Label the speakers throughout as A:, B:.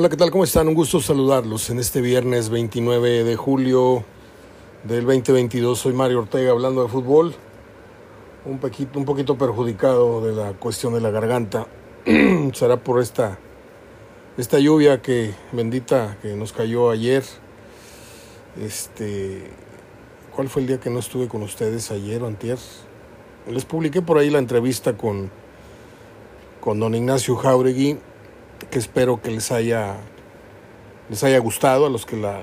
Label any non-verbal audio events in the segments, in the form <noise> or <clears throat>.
A: Hola, ¿qué tal? ¿Cómo están? Un gusto saludarlos en este viernes 29 de julio del 2022. Soy Mario Ortega hablando de fútbol. Un poquito, un poquito perjudicado de la cuestión de la garganta. <clears throat> Será por esta, esta lluvia que bendita que nos cayó ayer. Este, ¿cuál fue el día que no estuve con ustedes ayer o antier? Les publiqué por ahí la entrevista con, con don Ignacio Jauregui que espero que les haya, les haya gustado a los que la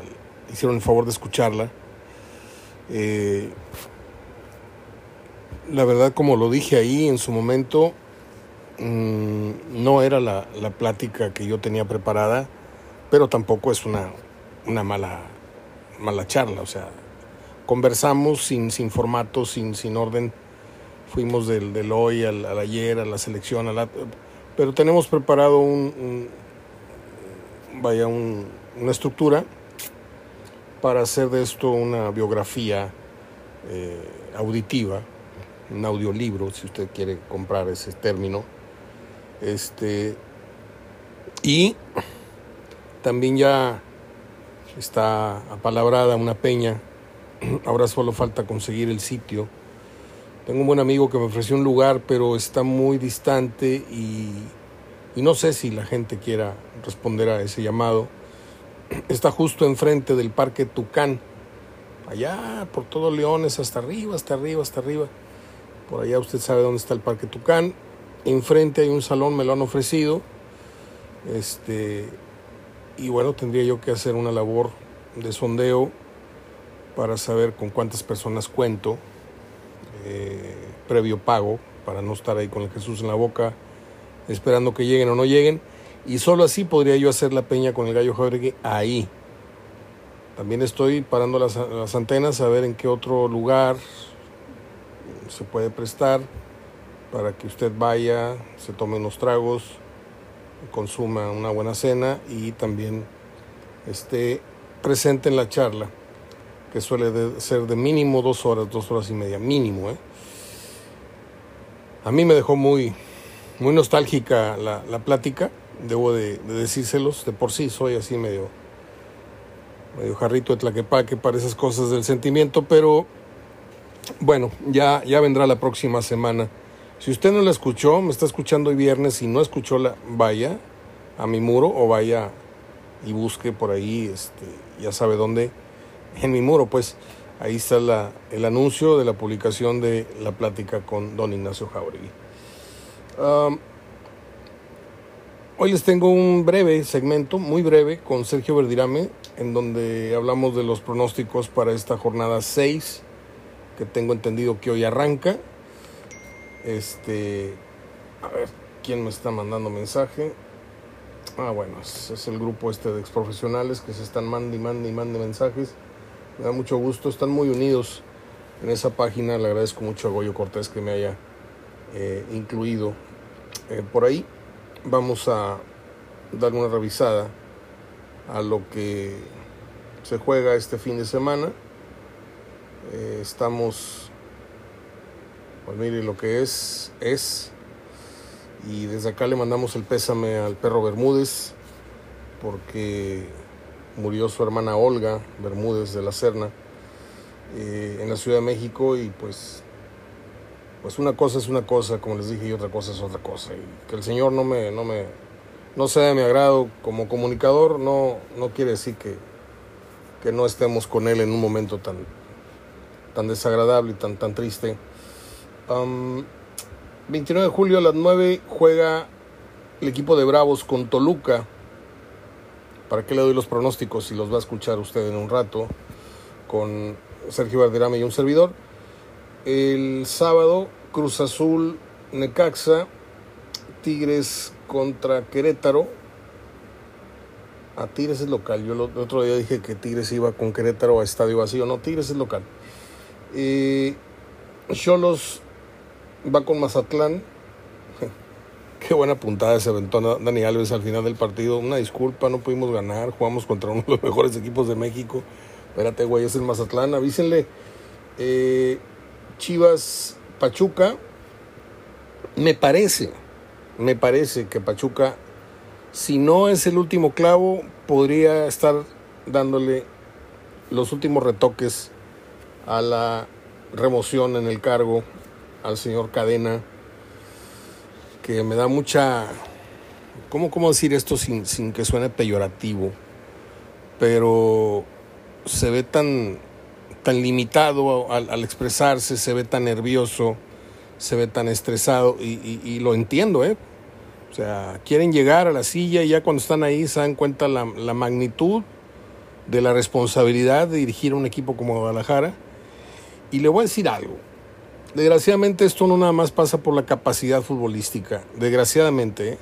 A: hicieron el favor de escucharla. Eh, la verdad, como lo dije ahí en su momento, mmm, no era la, la, plática que yo tenía preparada, pero tampoco es una, una mala, mala charla. O sea, conversamos sin, sin formato, sin, sin orden. Fuimos del, del hoy al, al, ayer, a la selección, a la, pero tenemos preparado un, vaya un, una estructura para hacer de esto una biografía eh, auditiva, un audiolibro, si usted quiere comprar ese término. Este, y también ya está apalabrada una peña, <clears throat> ahora solo falta conseguir el sitio tengo un buen amigo que me ofreció un lugar, pero está muy distante y, no sé si la gente quiera responder a ese llamado. <clears throat> Está justo enfrente del Parque Tucán, allá por todo Leones, hasta arriba, hasta arriba, hasta arriba. Por allá usted sabe dónde está el Parque Tucán. Enfrente hay un salón, me lo han ofrecido. Este, y bueno, tendría yo que hacer una labor de sondeo para saber con cuántas personas cuento eh, previo pago para no estar ahí con el Jesús en la boca esperando que lleguen o no lleguen. Y solo así podría yo hacer la peña con el gallo Jauregui ahí. También estoy parando las, las, antenas a ver en qué otro lugar se puede prestar para que usted vaya, se tome unos tragos, consuma una buena cena y también esté presente en la charla que suele ser de mínimo dos horas, dos horas y media, mínimo. ¿eh? A mí me dejó muy, muy nostálgica la, la plática, debo de, de, decírselos, de por sí soy así medio, medio jarrito de tlaquepaque para esas cosas del sentimiento, pero bueno, ya, ya vendrá la próxima semana. Si usted no la escuchó, me está escuchando hoy viernes y no escuchó la, vaya a mi muro o vaya y busque por ahí, este, ya sabe dónde en mi muro, pues ahí está la, el anuncio de la publicación de la plática con don Ignacio Jauregui. Hoy les tengo un breve segmento, muy breve, con Sergio Verdirame, en donde hablamos de los pronósticos para esta jornada 6, que tengo entendido que hoy arranca. Este, a ver, ¿quién me está mandando mensaje? Ah, bueno, es, es el grupo este de exprofesionales que se están mandando y mandando y mandando mensajes. Me da mucho gusto, están muy unidos en esa página. Le agradezco mucho a Goyo Cortés que me haya eh, incluido eh, por ahí. Vamos a dar una revisada a lo que se juega este fin de semana. Eh, estamos, pues mire lo que es, es. Y desde acá le mandamos el pésame al perro Bermúdez porque murió su hermana Olga Bermúdez de la Serna eh, en la Ciudad de México y pues pues una cosa es una cosa como les dije y otra cosa es otra cosa. Y que el señor no me no me no sea de mi agrado como comunicador no no quiere decir que que no estemos con él en un momento tan tan desagradable y tan tan triste. Um, 29 de julio a las 9 juega el equipo de Bravos con Toluca ¿Para qué le doy los pronósticos si los va a escuchar usted en un rato con Sergio Verderame y un servidor? El sábado, Cruz Azul, Necaxa, Tigres contra Querétaro. A Tigres es local. Yo el otro día dije que Tigres iba con Querétaro a estadio vacío. No, Tigres es local. Cholos eh, va con Mazatlán. Qué buena puntada se aventó Dani Alves al final del partido. Una disculpa, no pudimos ganar. Jugamos contra uno de los <laughs> mejores equipos de México. Espérate, güey, es el Mazatlán. Avísenle. Eh, Chivas Pachuca. Me parece, me parece que Pachuca si no es el último clavo, podría estar dándole los últimos retoques a la remoción en el cargo al señor Cadena, que me da mucha... ¿Cómo, cómo decir esto sin, sin que suene peyorativo? Pero se ve tan, tan limitado al, expresarse, se ve tan nervioso, se ve tan estresado y, y, lo entiendo, ¿eh? O sea, quieren llegar a la silla y ya cuando están ahí se dan cuenta la, la magnitud de la responsabilidad de dirigir un equipo como Guadalajara. Y le voy a decir algo. Desgraciadamente esto no nada más pasa por la capacidad futbolística, desgraciadamente, ¿eh?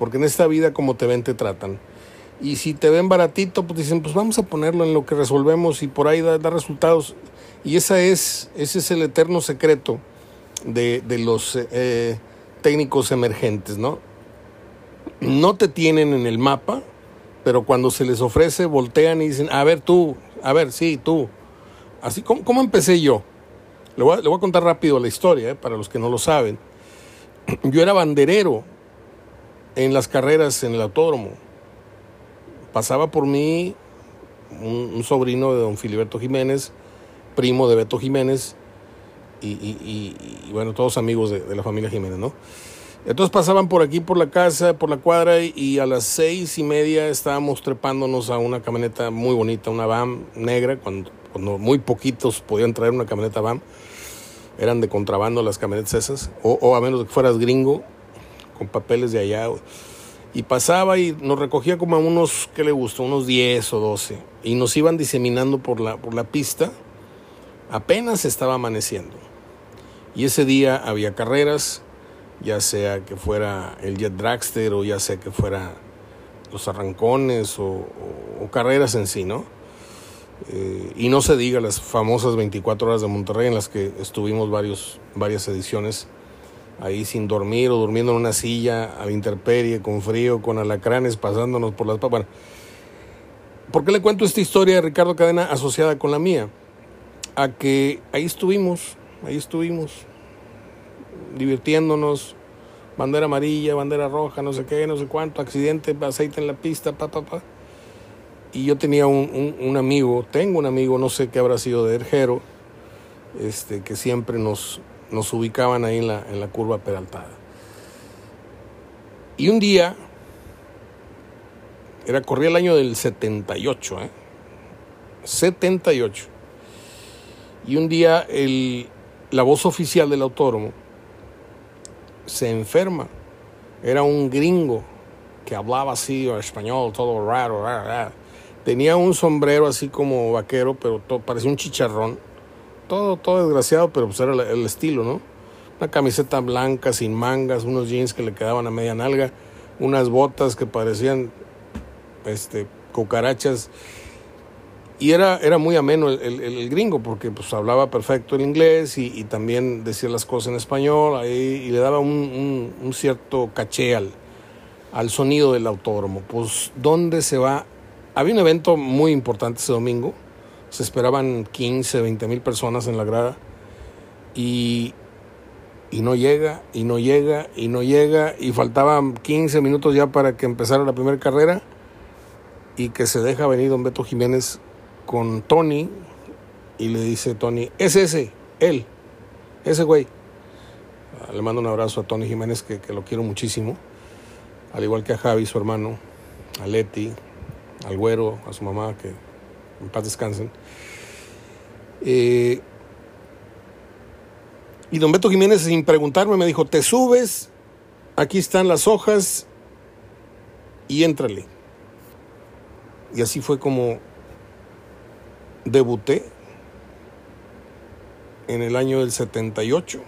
A: porque en esta vida como te ven te tratan. Y si te ven baratito, pues dicen, pues vamos a ponerlo en lo que resolvemos y por ahí da, resultados. Y esa es, ese es el eterno secreto de, los eh, técnicos emergentes, ¿no? No te tienen en el mapa, pero cuando se les ofrece, voltean y dicen, a ver tú, a ver, sí, tú. Así, ¿cómo, cómo empecé yo? Le voy, a, le voy, a, contar rápido la historia, ¿eh? para los que no lo saben. Yo era banderero en las carreras en el autódromo pasaba por mí un, sobrino de don Filiberto Jiménez, primo de Beto Jiménez, y, bueno, todos amigos de, la familia Jiménez, ¿no? Entonces pasaban por aquí, por la casa, por la cuadra, y a las seis y media estábamos trepándonos a una camioneta muy bonita, una van negra, cuando, cuando muy poquitos podían traer una camioneta van. Eran de contrabando las camionetas esas, o, o a menos que fueras gringo, con papeles de allá y pasaba y nos recogía como a unos, ¿qué le gustó? Unos 10 o 12. Y nos iban diseminando por la, por la pista. Apenas estaba amaneciendo. Y ese día había carreras, ya sea que fuera el Jet Dragster o ya sea que fuera los arrancones o, carreras en sí, ¿no? Eh, y no se diga las famosas 24 horas de Monterrey en las que estuvimos varios, varias ediciones ahí sin dormir o durmiendo en una silla a la intemperie, con frío, con alacranes pasándonos por las papas. ¿por qué le cuento esta historia de Ricardo Cadena asociada con la mía? A que ahí estuvimos, ahí estuvimos, divirtiéndonos, bandera amarilla, bandera roja, no sé qué, no sé cuánto, accidente, aceite en la pista, pa, pa, pa. Y yo tenía un, un, amigo, tengo un amigo, no sé qué habrá sido de Erjero, este, que siempre nos, nos ubicaban ahí en la, en la curva peraltada. Y un día, era, corría el año del 78, ¿eh? 78. Y un día el, la voz oficial del autódromo se enferma. Era un gringo que hablaba así, español, todo raro, raro, Tenía un sombrero así como vaquero, pero parecía un chicharrón todo, todo desgraciado, pero pues era el estilo, ¿no? Una camiseta blanca sin mangas, unos jeans que le quedaban a media nalga, unas botas que parecían este, cucarachas. Y era, era muy ameno el, gringo porque pues hablaba perfecto el inglés y, también decía las cosas en español ahí, y le daba un, un, cierto caché al, al sonido del autódromo. Pues, ¿dónde se va? Había un evento muy importante ese domingo. Se esperaban 15, 20 mil personas en la grada. Y, y no llega, y no llega, y no llega, y faltaban 15 minutos ya para que empezara la primera carrera. Y que se deja venir don Beto Jiménez con Tony. Y le dice Tony, es ese, él, ese güey. Ah, le mando un abrazo a Tony Jiménez que, que lo quiero muchísimo, al igual que a Javi, su hermano, a Leti, al güero, a su mamá que en paz descansen. Eh, y don Beto Jiménez, sin preguntarme, me dijo, te subes, aquí están las hojas y éntrale. Y así fue como debuté en el año del 78,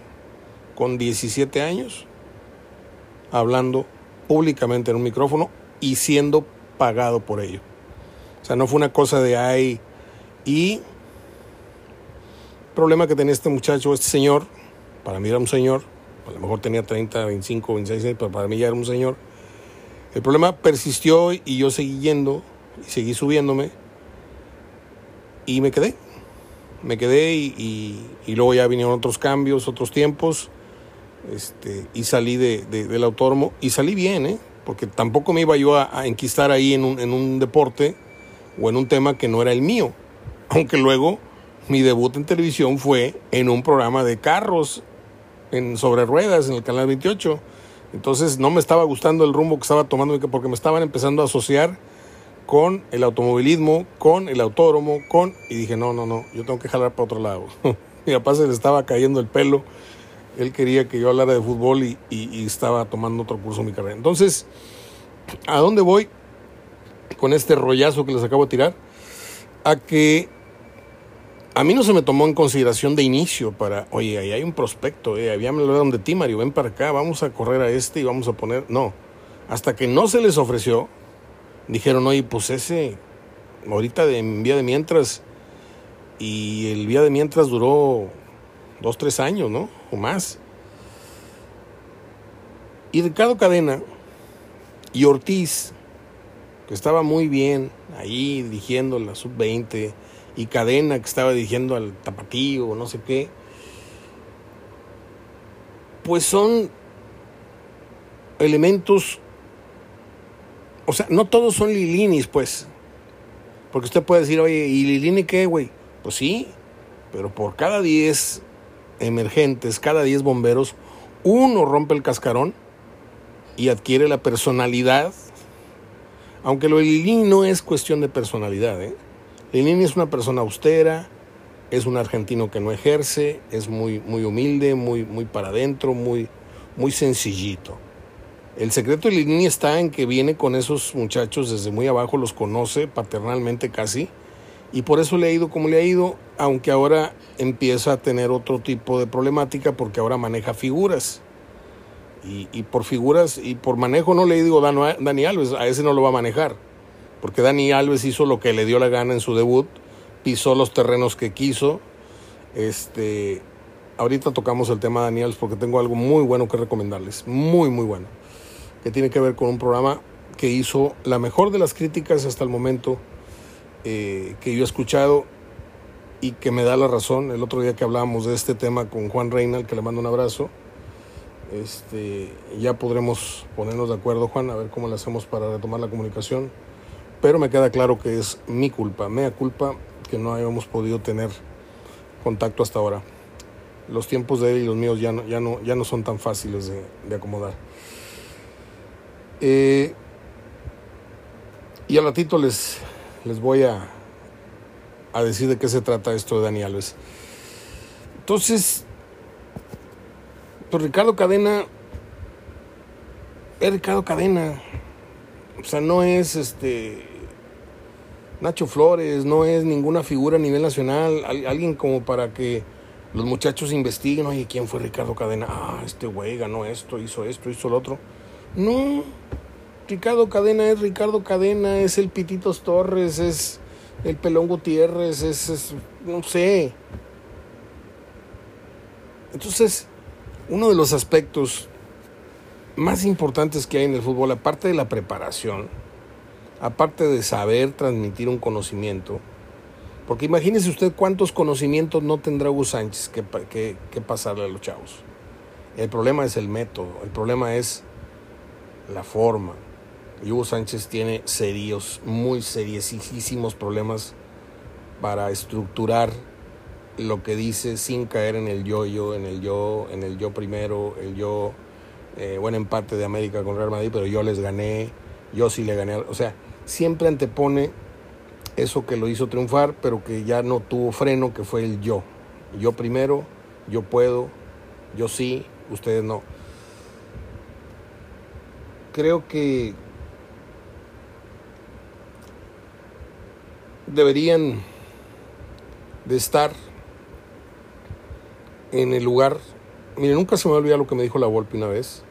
A: con 17 años, hablando públicamente en un micrófono y siendo pagado por ello. O sea, no fue una cosa de ay. Y el problema que tenía este muchacho, este señor, para mí era un señor, a lo mejor tenía 30, 25, 26 años, pero para mí ya era un señor. El problema persistió y yo seguí yendo y seguí subiéndome y me quedé. Me quedé y, luego ya vinieron otros cambios, otros tiempos este, y salí de, del autódromo y salí bien, ¿eh? Porque tampoco me iba yo a, enquistar ahí en un, en un deporte o en un tema que no era el mío. <laughs> Aunque luego mi debut en televisión fue en un programa de carros en sobre ruedas en el canal 28. Entonces no me estaba gustando el rumbo que estaba tomando porque me estaban empezando a asociar con el automovilismo, con el autódromo, con... Y dije, no, no, no, yo tengo que jalar para otro lado. <laughs> Mi papá se le estaba cayendo el pelo. Él quería que yo hablara de fútbol y, estaba tomando otro curso en mi carrera. Entonces, ¿a dónde voy con este rollazo que les acabo de tirar? A que a mí no se me tomó en consideración de inicio para, oye, ahí hay un prospecto, eh, había lo de ti, Mario, ven para acá, vamos a correr a este y vamos a poner. No, hasta que no se les ofreció, dijeron, oye, pues ese, ahorita de, en vía de mientras, y el vía de mientras duró dos, tres años, ¿no? O más. Y Ricardo Cadena y Ortiz, que estaba muy bien ahí dirigiendo la sub-20, y Cadena, que estaba dirigiendo al Tapatío no sé qué, pues son elementos o sea, no todos son Lilinis, pues. Porque usted puede decir, oye, ¿y Lilini qué, güey? Pues sí, pero por cada 10 emergentes, cada 10 bomberos, uno rompe el cascarón y adquiere la personalidad. Aunque lo de Lilini no es cuestión de personalidad, ¿eh? Lilini es una persona austera, es un argentino que no ejerce, es muy, muy humilde, muy, muy para adentro, muy, muy sencillito. El secreto de Lini está en que viene con esos muchachos desde muy abajo, los conoce paternalmente casi, y por eso le ha ido como le ha ido, aunque ahora empieza a tener otro tipo de problemática porque ahora maneja figuras. Y, por figuras y por manejo no le digo Dani Alves, a ese no lo va a manejar, porque Dani Alves hizo lo que le dio la gana en su debut, pisó los terrenos que quiso. Este, ahorita tocamos el tema de Dani Alves porque tengo algo muy bueno que recomendarles, muy muy bueno que tiene que ver con un programa que hizo la mejor de las críticas hasta el momento eh, que yo he escuchado y que me da la razón. El otro día que hablábamos de este tema con Juan Reynal, que le mando un abrazo, este, ya podremos ponernos de acuerdo, Juan, a ver cómo le hacemos para retomar la comunicación. Pero me queda claro que es mi culpa, mea culpa, que no hayamos podido tener contacto hasta ahora. Los tiempos de él y los míos ya no, ya no, ya no son tan fáciles de acomodar. Eh, y al ratito les, les voy a, a decir de qué se trata esto de Dani Alves. Entonces, pues Ricardo Cadena es Ricardo Cadena. O sea, no es este Nacho Flores, no es ninguna figura a nivel nacional, alguien como para que los muchachos investiguen, oye, ¿quién fue Ricardo Cadena? Ah, este güey ganó esto, hizo esto, hizo lo otro. No, Ricardo Cadena es Ricardo Cadena, es el Pititos Torres, es el Pelón Gutiérrez, es, no sé. Entonces, uno de los aspectos más importantes que hay en el fútbol, aparte de la preparación, aparte de saber transmitir un conocimiento, porque imagínese usted cuántos conocimientos no tendrá Hugo Sánchez que, que, que pasarle a los chavos. El problema es el método, el problema es la forma. Hugo Sánchez tiene serios, muy seriosísimos problemas para estructurar lo que dice sin caer en el yo-yo, en el yo, en el yo primero, el yo, eh, buen empate de América con Real Madrid, pero yo les gané, yo sí le gané. O sea, siempre antepone eso que lo hizo triunfar, pero que ya no tuvo freno, que fue el yo. Yo primero, yo puedo, yo sí, ustedes no creo que deberían de estar en el lugar. Mire, nunca se me olvida lo que me dijo la Volpe una vez.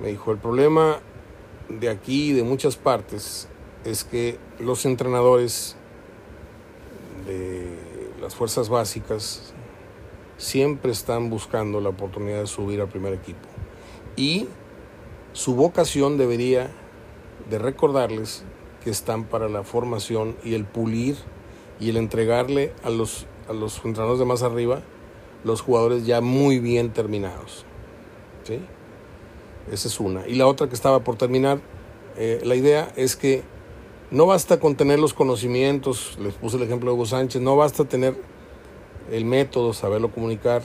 A: Me dijo, el problema de aquí y de muchas partes es que los entrenadores de las fuerzas básicas siempre están buscando la oportunidad de subir al primer equipo. Y su vocación debería de recordarles que están para la formación y el pulir y el entregarle a los, a los entrenadores de más arriba los jugadores ya muy bien terminados. ¿sí? Esa es una. Y la otra que estaba por terminar, eh, la idea es que no basta con tener los conocimientos, les puse el ejemplo de Hugo Sánchez, no basta tener el método, saberlo comunicar,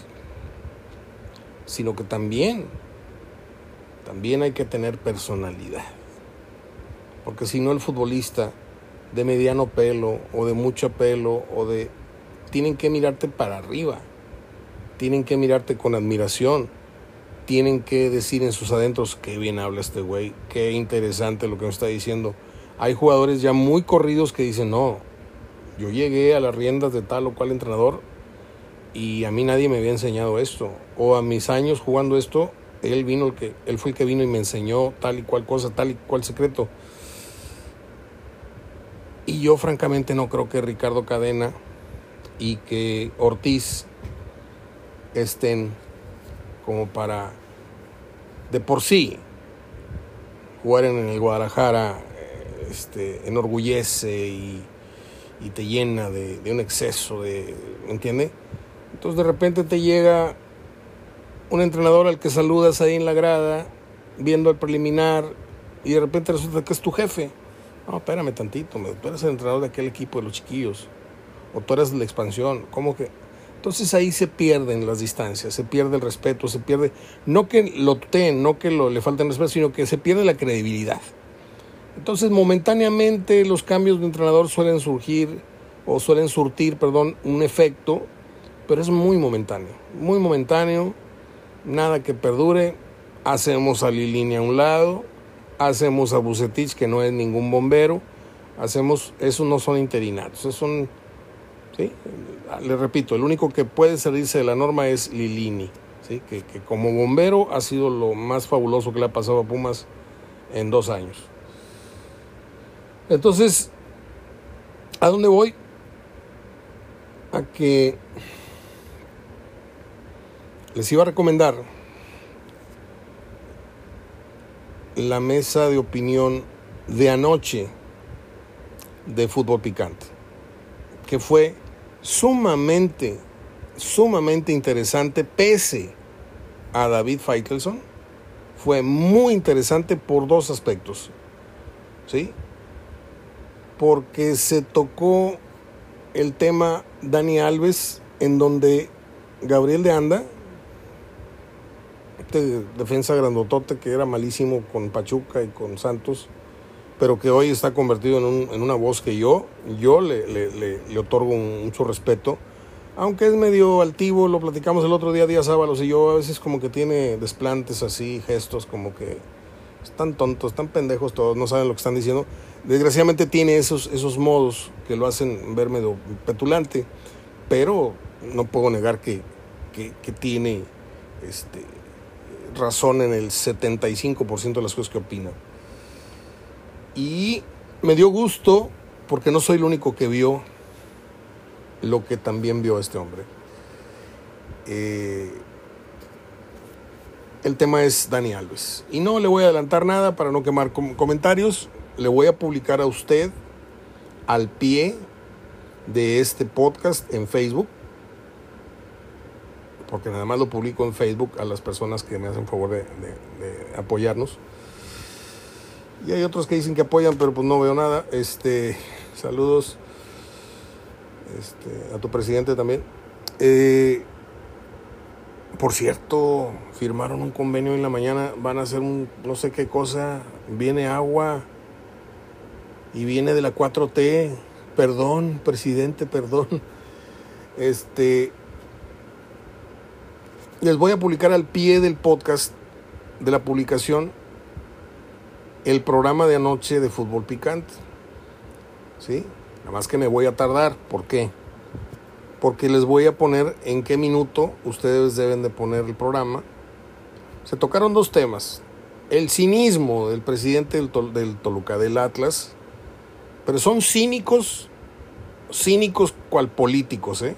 A: sino que también, también hay que tener personalidad. Porque si no el futbolista de mediano pelo o de mucho pelo o de... Tienen que mirarte para arriba, tienen que mirarte con admiración, tienen que decir en sus adentros, qué bien habla este güey, qué interesante lo que me está diciendo. Hay jugadores ya muy corridos que dicen, no, yo llegué a las riendas de tal o cual entrenador y a mí nadie me había enseñado esto. O a mis años jugando esto, él vino el que, él fue el que vino y me enseñó tal y cual cosa, tal y cual secreto. Y yo francamente no creo que Ricardo Cadena y que Ortiz estén como para de por sí jugar en el Guadalajara este, enorgullece y, y te llena de, de, un exceso de, ¿me entiende? Entonces de repente te llega un entrenador al que saludas ahí en la grada, viendo el preliminar, y de repente resulta que es tu jefe. No, espérame tantito, tú eres el entrenador de aquel equipo de los chiquillos, o tú eres la expansión, ¿cómo que? Entonces ahí se pierden las distancias, se pierde el respeto, se pierde, no que lo ten, no que le falten respeto, sino que se pierde la credibilidad. Entonces momentáneamente los cambios de entrenador suelen surgir, o suelen surtir, perdón, un efecto, pero es muy momentáneo, muy momentáneo, nada que perdure, hacemos a Lilini a un lado, hacemos a Bucetich, que no es ningún bombero, hacemos, esos no son interinatos, esos son ¿sí? Le repito, el único que puede salirse de la norma es Lilini, ¿sí? que, que como bombero ha sido lo más fabuloso que le ha pasado a Pumas en dos años. Entonces, ¿a dónde voy? A que les iba a recomendar la mesa de opinión de anoche de fútbol picante, que fue sumamente, sumamente interesante, pese a David Feitelson. Fue muy interesante por dos aspectos. ¿Sí? Porque se tocó el tema Dani Alves, en donde Gabriel de Anda, este defensa grandotote que era malísimo con Pachuca y con Santos, pero que hoy está convertido en, un, en una voz que yo, yo le, le, le, le otorgo mucho respeto, aunque es medio altivo, lo platicamos el otro día, Díaz Ábalos y yo, a veces como que tiene desplantes así, gestos como que están tontos, están pendejos todos, no saben lo que están diciendo. Desgraciadamente tiene esos, esos modos que lo hacen ver medio petulante, pero no puedo negar que, que, que tiene este, razón en el 75% de las cosas que opina. Y me dio gusto porque no soy el único que vio lo que también vio este hombre. Eh, el tema es Dani Alves. Y no le voy a adelantar nada para no quemar com comentarios. Le voy a publicar a usted al pie de este podcast en Facebook. Porque nada más lo publico en Facebook a las personas que me hacen favor de, de, apoyarnos. Y hay otros que dicen que apoyan, pero pues no veo nada. Este, saludos este, a tu presidente también. Eh, por cierto, firmaron un convenio en la mañana, van a hacer un no sé qué cosa, viene agua y viene de la 4T. Perdón, presidente, perdón. Este les voy a publicar al pie del podcast de la publicación el programa de anoche de fútbol picante. ¿Sí? Nada más que me voy a tardar. ¿Por qué? Porque les voy a poner en qué minuto ustedes deben de poner el programa. Se tocaron dos temas. El cinismo del presidente del, Tol del Toluca, del Atlas. Pero son cínicos, cínicos cual políticos, ¿eh?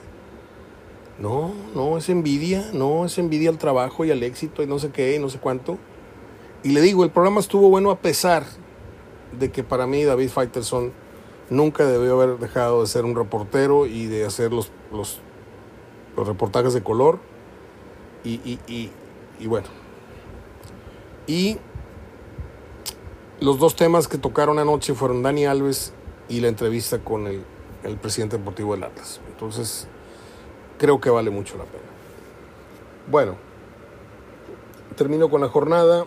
A: No, no, es envidia, no, es envidia al trabajo y al éxito y no sé qué y no sé cuánto. Y le digo, el programa estuvo bueno a pesar de que para mí David Faitelson nunca debió haber dejado de ser un reportero y de hacer los, los, los reportajes de color. Y, y, y, y, bueno, Y los dos temas que tocaron anoche fueron Dani Alves y la entrevista con el, el presidente deportivo del Atlas. Entonces, creo que vale mucho la pena. Bueno, termino con la jornada.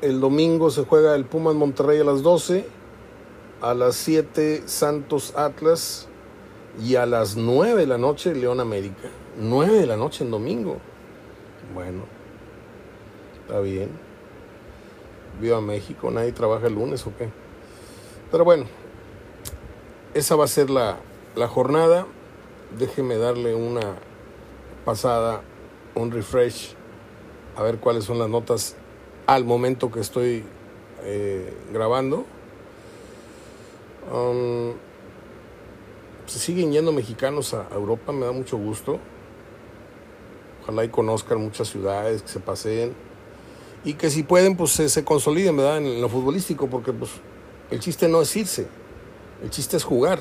A: El domingo se juega el Pumas Monterrey a las 12, a las 7 Santos Atlas y a las 9 de la noche León América. 9 de la noche en domingo. Bueno, está bien. Viva México, nadie trabaja el lunes o qué. Pero bueno, esa va a ser la, la jornada. Déjeme darle una pasada, un refresh, a ver cuáles son las notas al momento que estoy eh, grabando. Um, se siguen yendo mexicanos a Europa, me da mucho gusto. Ojalá y conozcan muchas ciudades, que se paseen y que si pueden, pues se, se consoliden, ¿verdad? En lo futbolístico, porque pues el chiste no es irse, el chiste es jugar,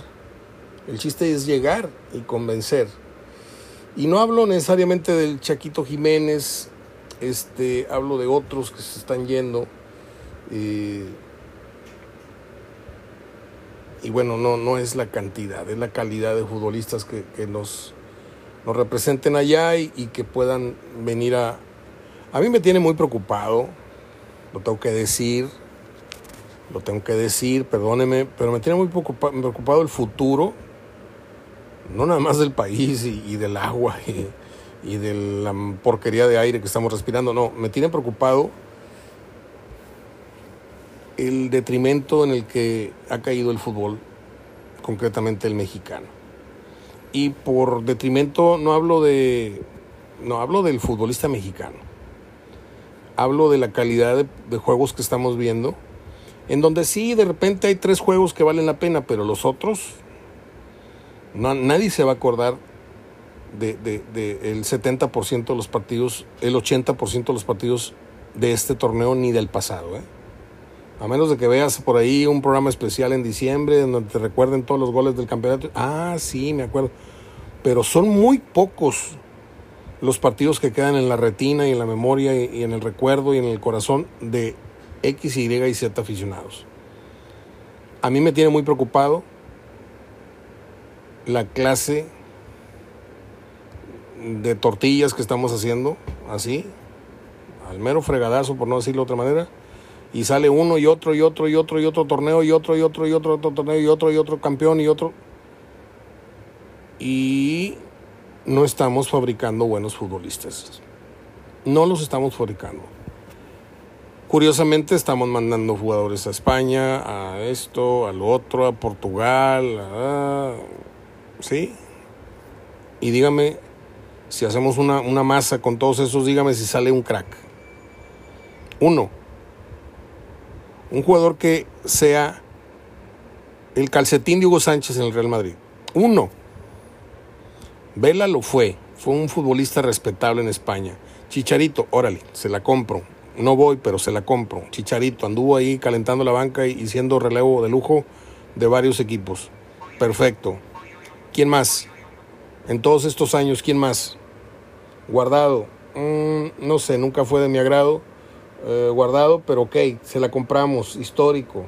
A: el chiste es llegar y convencer. Y no hablo necesariamente del Chaquito Jiménez, este, hablo de otros que se están yendo. Eh, y bueno, no, no es la cantidad, es la calidad de futbolistas que, que nos, nos representen allá y, y, que puedan venir a... A mí me tiene muy preocupado, lo tengo que decir, lo tengo que decir, perdóneme, pero me tiene muy preocupado el futuro, no nada más del país y, del agua <laughs> y, y de la porquería de aire que estamos respirando. No, me tiene preocupado el detrimento en el que ha caído el fútbol, concretamente el mexicano. Y por detrimento no hablo de no hablo del futbolista mexicano. Hablo de la calidad de, de juegos que estamos viendo, en donde sí de repente hay tres juegos que valen la pena, pero los otros no, nadie se va a acordar de, de, de el 70% de los partidos, el 80% de los partidos de este torneo ni del pasado. ¿eh? A menos de que veas por ahí un programa especial en diciembre donde te recuerden todos los goles del campeonato. Ah, sí, me acuerdo. Pero son muy pocos los partidos que quedan en la retina y en la memoria y en el recuerdo y en el corazón de X, Y y Z aficionados. A mí me tiene muy preocupado la clase de tortillas que estamos haciendo, así, al mero fregadazo, por no decirlo de otra manera, y sale uno y otro y otro y otro y otro torneo y otro y otro y otro, otro torneo y otro y otro campeón y otro. Y no estamos fabricando buenos futbolistas. No los estamos fabricando. Curiosamente estamos mandando jugadores a España, a esto, a lo otro, a Portugal, a... ¿sí? Y dígame, si hacemos una, una, masa con todos esos, dígame si sale un crack. Uno, un jugador que sea el calcetín de Hugo Sánchez en el Real Madrid. Uno, Vela lo fue, fue un futbolista respetable en España. Chicharito, órale, se la compro. No voy, pero se la compro. Chicharito anduvo ahí calentando la banca y siendo relevo de lujo de varios equipos. Perfecto. ¿Quién más? En todos estos años, ¿quién más? Guardado. Mm, no sé, nunca fue de mi agrado. Eh, guardado, pero ok, se la compramos. Histórico.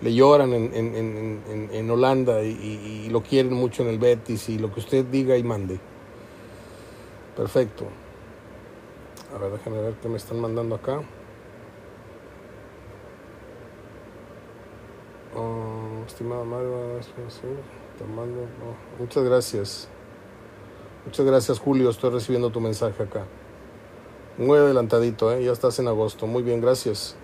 A: Le lloran en, en, en, en Holanda y, y, y, lo quieren mucho en el Betis y lo que usted diga y mande. Perfecto. A ver, déjenme ver qué me están mandando acá. Oh, estimada madre, muchas gracias. Muchas gracias, Julio. Estoy recibiendo tu mensaje acá. Muy adelantadito, ¿eh? ya estás en agosto. Muy bien, gracias.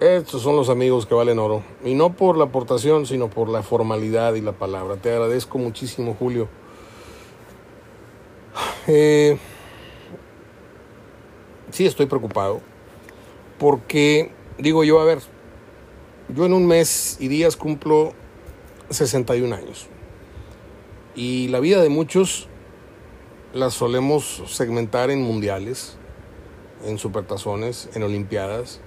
A: Estos son los amigos que valen oro. Y no por la aportación, sino por la formalidad y la palabra. Te agradezco muchísimo, Julio. Eh, sí, estoy preocupado. Porque, digo yo, a ver, yo en un mes y días cumplo 61 años. Y la vida de muchos las solemos segmentar en mundiales, en supertazones, en olimpiadas.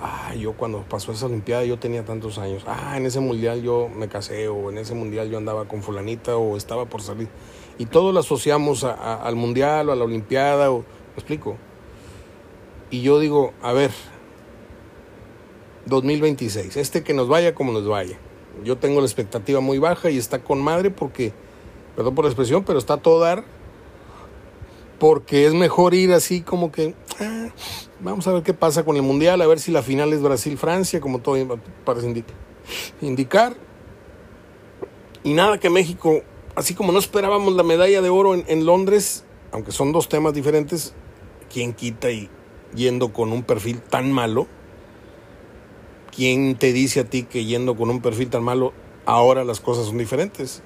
A: Ah, yo cuando pasó esa olimpiada yo tenía tantos años. Ah, en ese mundial yo me casé o en ese mundial yo andaba con fulanita o estaba por salir. Y todo lo asociamos a, al mundial o a la olimpiada. O, ¿Me explico? Y yo digo, a ver, 2026, este que nos vaya como nos vaya. Yo tengo la expectativa muy baja y está con madre porque, perdón por la expresión, pero está todo dar. Porque es mejor ir así como que, ah, vamos a ver qué pasa con el Mundial, a ver si la final es Brasil-Francia, como todo parece indicar. Y nada que México, así como no esperábamos la medalla de oro en, en Londres, aunque son dos temas diferentes, ¿quién quita y yendo con un perfil tan malo? ¿Quién te dice a ti que yendo con un perfil tan malo, ahora las cosas son diferentes?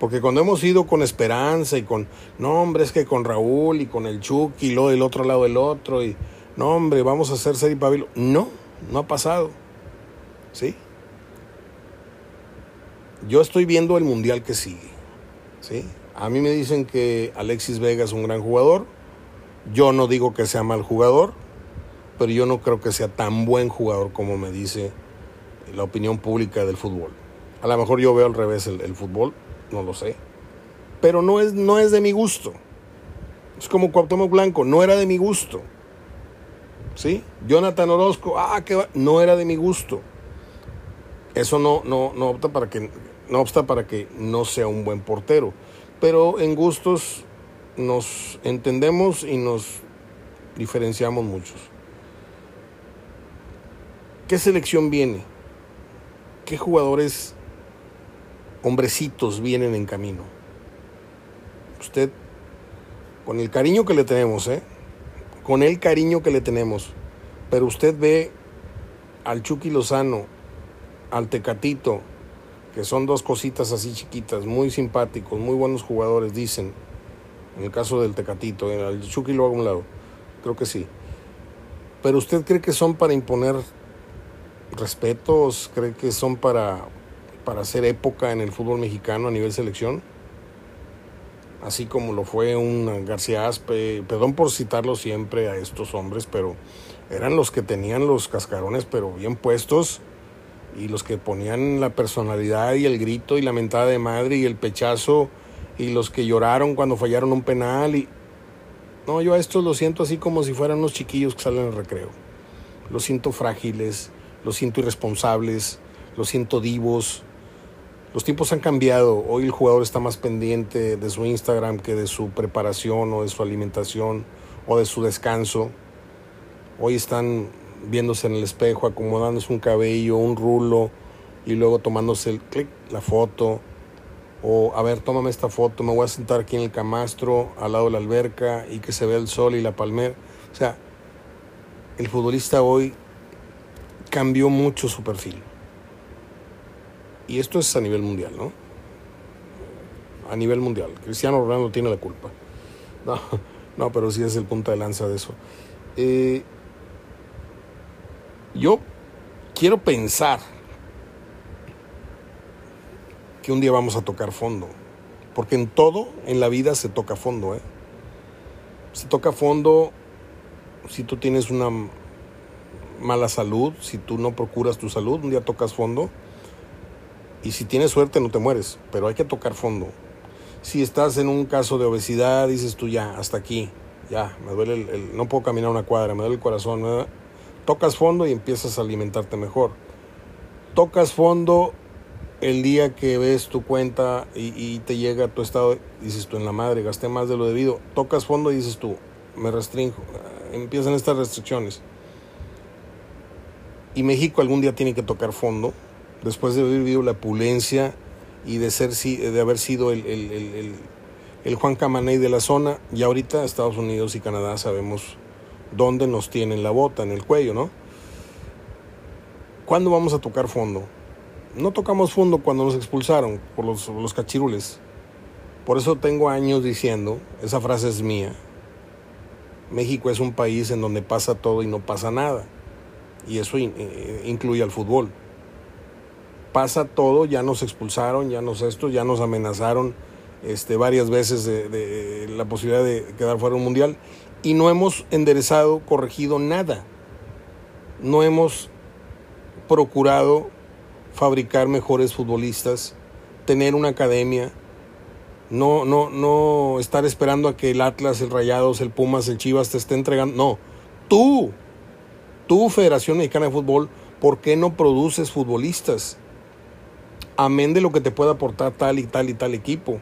A: Porque cuando hemos ido con esperanza y con, no hombre, es que con Raúl y con el Chucky y lo del otro lado del otro y, no hombre, vamos a hacer serie Pabilo. No, no ha pasado. ¿Sí? Yo estoy viendo el mundial que sigue. ¿Sí? A mí me dicen que Alexis Vega es un gran jugador. Yo no digo que sea mal jugador pero yo no creo que sea tan buen jugador como me dice la opinión pública del fútbol. A lo mejor yo veo al revés el, fútbol, no lo sé. Pero no es, no es de mi gusto. Es como Cuauhtémoc Blanco, no era de mi gusto. ¿Sí? Jonathan Orozco, ah, que no era de mi gusto. Eso no, no, no opta para que no para que no sea un buen portero. Pero en gustos nos entendemos y nos diferenciamos muchos. ¿Qué selección viene? ¿Qué jugadores, hombrecitos, vienen en camino? Usted, con el cariño que le tenemos, ¿eh? Con el cariño que le tenemos. Pero usted ve al Chucky Lozano, al Tecatito, que son dos cositas así chiquitas, muy simpáticos, muy buenos jugadores, dicen. En el caso del Tecatito, el Chucky lo hago a un lado. Creo que sí. Pero usted cree que son para imponer respetos cree que son para, para hacer época en el fútbol mexicano a nivel selección? Así como lo fue un García Aspe, perdón por citarlo siempre a estos hombres, pero eran los que tenían los cascarones pero bien puestos y los que ponían la personalidad y el grito y la mentada de madre y el pechazo y los que lloraron cuando fallaron un penal y no, yo a estos los siento así como si fueran unos chiquillos que salen al recreo. Los siento frágiles, los siento irresponsables, los siento divos. Los tiempos han cambiado. Hoy el jugador está más pendiente de su Instagram que de su preparación o de su alimentación o de su descanso. Hoy están viéndose en el espejo, acomodándose un cabello, un rulo y luego tomándose el clic, la foto. O, a ver, tómame esta foto, me voy a sentar aquí en el camastro, al lado de la alberca y que se vea el sol y la palmera. O sea, el futbolista hoy cambió mucho su perfil. Y esto es a nivel mundial, ¿no? A nivel mundial. Cristiano Ronaldo tiene la culpa. No, no pero sí es el punto de lanza de eso. Eh, yo quiero pensar que un día vamos a tocar fondo. Porque en todo en la vida se toca fondo. ¿eh? Se toca fondo si tú tienes una mala salud, si tú no procuras tu salud, un día tocas fondo. Y si tienes suerte no te mueres, pero hay que tocar fondo. Si estás en un caso de obesidad, dices tú ya, hasta aquí, ya, me duele el, no puedo caminar una cuadra, me duele el corazón, tocas fondo y empiezas a alimentarte mejor. Tocas fondo el día que ves tu cuenta y, te llega tu estado, dices tú en la madre, gasté más de lo debido. Tocas fondo y dices tú, me restringo. Empiezan estas restricciones y México algún día tiene que tocar fondo, después de haber vivido la opulencia y de, ser, de haber sido el, el, el, Juan Camaney de la zona, y ahorita Estados Unidos y Canadá sabemos dónde nos tienen la bota, en el cuello, ¿no? ¿Cuándo vamos a tocar fondo? No tocamos fondo cuando nos expulsaron por los, los cachirules. Por eso tengo años diciendo, esa frase es mía, México es un país en donde pasa todo y no pasa nada y eso eh, incluye al fútbol. Pasa todo, ya nos expulsaron, ya nos esto, ya nos amenazaron este, varias veces de, la posibilidad de quedar fuera de un mundial y no hemos enderezado, corregido nada. No hemos procurado fabricar mejores futbolistas, tener una academia, no, no, no estar esperando a que el Atlas, el Rayados, el Pumas, el Chivas te esté entregando. No, Tú, tú Federación Mexicana de Fútbol, ¿por qué no produces futbolistas? Amén de lo que te pueda aportar tal y tal y tal equipo.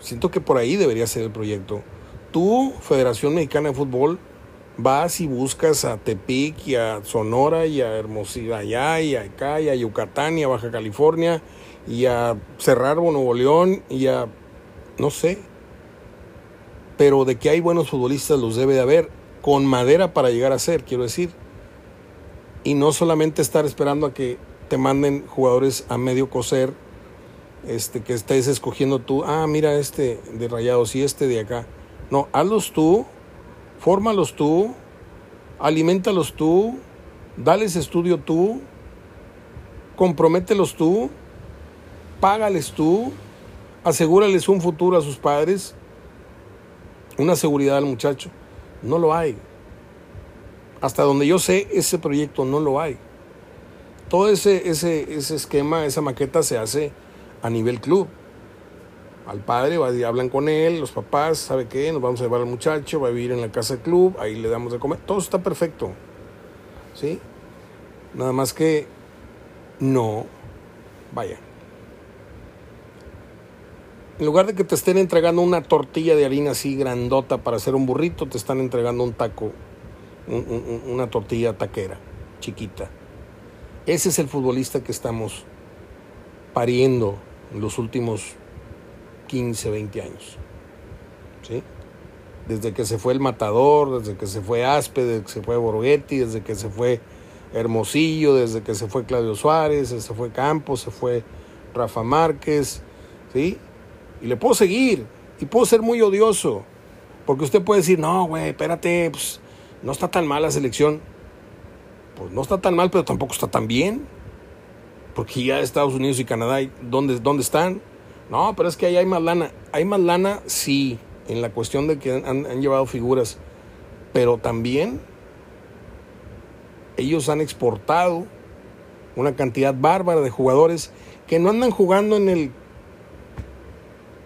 A: Siento que por ahí debería ser el proyecto. Tú, Federación Mexicana de Fútbol, vas y buscas a Tepic y a Sonora y a Hermosillo allá y acá y a Yucatán y a Baja California y a Cerrarbo, Nuevo León y a no sé. Pero de que hay buenos futbolistas los debe de haber con madera para llegar a ser, quiero decir. Y no solamente estar esperando a que te manden jugadores a medio coser, este que estés escogiendo tú, ah, mira este de Rayados y este de acá. No, hazlos tú fórmalos tú, alimentalos tú, dales estudio tú, compromételos tú, págales tú, asegúrales un futuro a sus padres, una seguridad al muchacho. No lo hay. Hasta donde yo sé, ese proyecto no lo hay. Todo ese, ese, ese esquema, esa maqueta se hace a nivel club al padre, hablan con él, los papás, ¿sabe qué? Nos vamos a llevar al muchacho, va a vivir en la casa del club, ahí le damos de comer, todo está perfecto. ¿Sí? Nada más que no, vaya. En lugar de que te estén entregando una tortilla de harina así grandota para hacer un burrito, te están entregando un taco, una tortilla taquera, chiquita. Ese es el futbolista que estamos pariendo en los últimos 15, 20 años. ¿Sí? Desde que se fue el Matador, desde que se fue Aspe, desde que se fue Borghetti, desde que se fue Hermosillo, desde que se fue Claudio Suárez, se fue Campos, se fue Rafa Márquez, ¿sí? Y le puedo seguir, y puedo ser muy odioso, porque usted puede decir, no, güey, espérate, pues no está tan mal la selección. Pues no está tan mal, pero tampoco está tan bien. Porque ya Estados Unidos y Canadá, ¿dónde, dónde están? No, pero es que ahí hay más lana. Hay más lana, sí, en la cuestión de que han, llevado figuras, pero también ellos han exportado una cantidad bárbara de jugadores que no andan jugando en el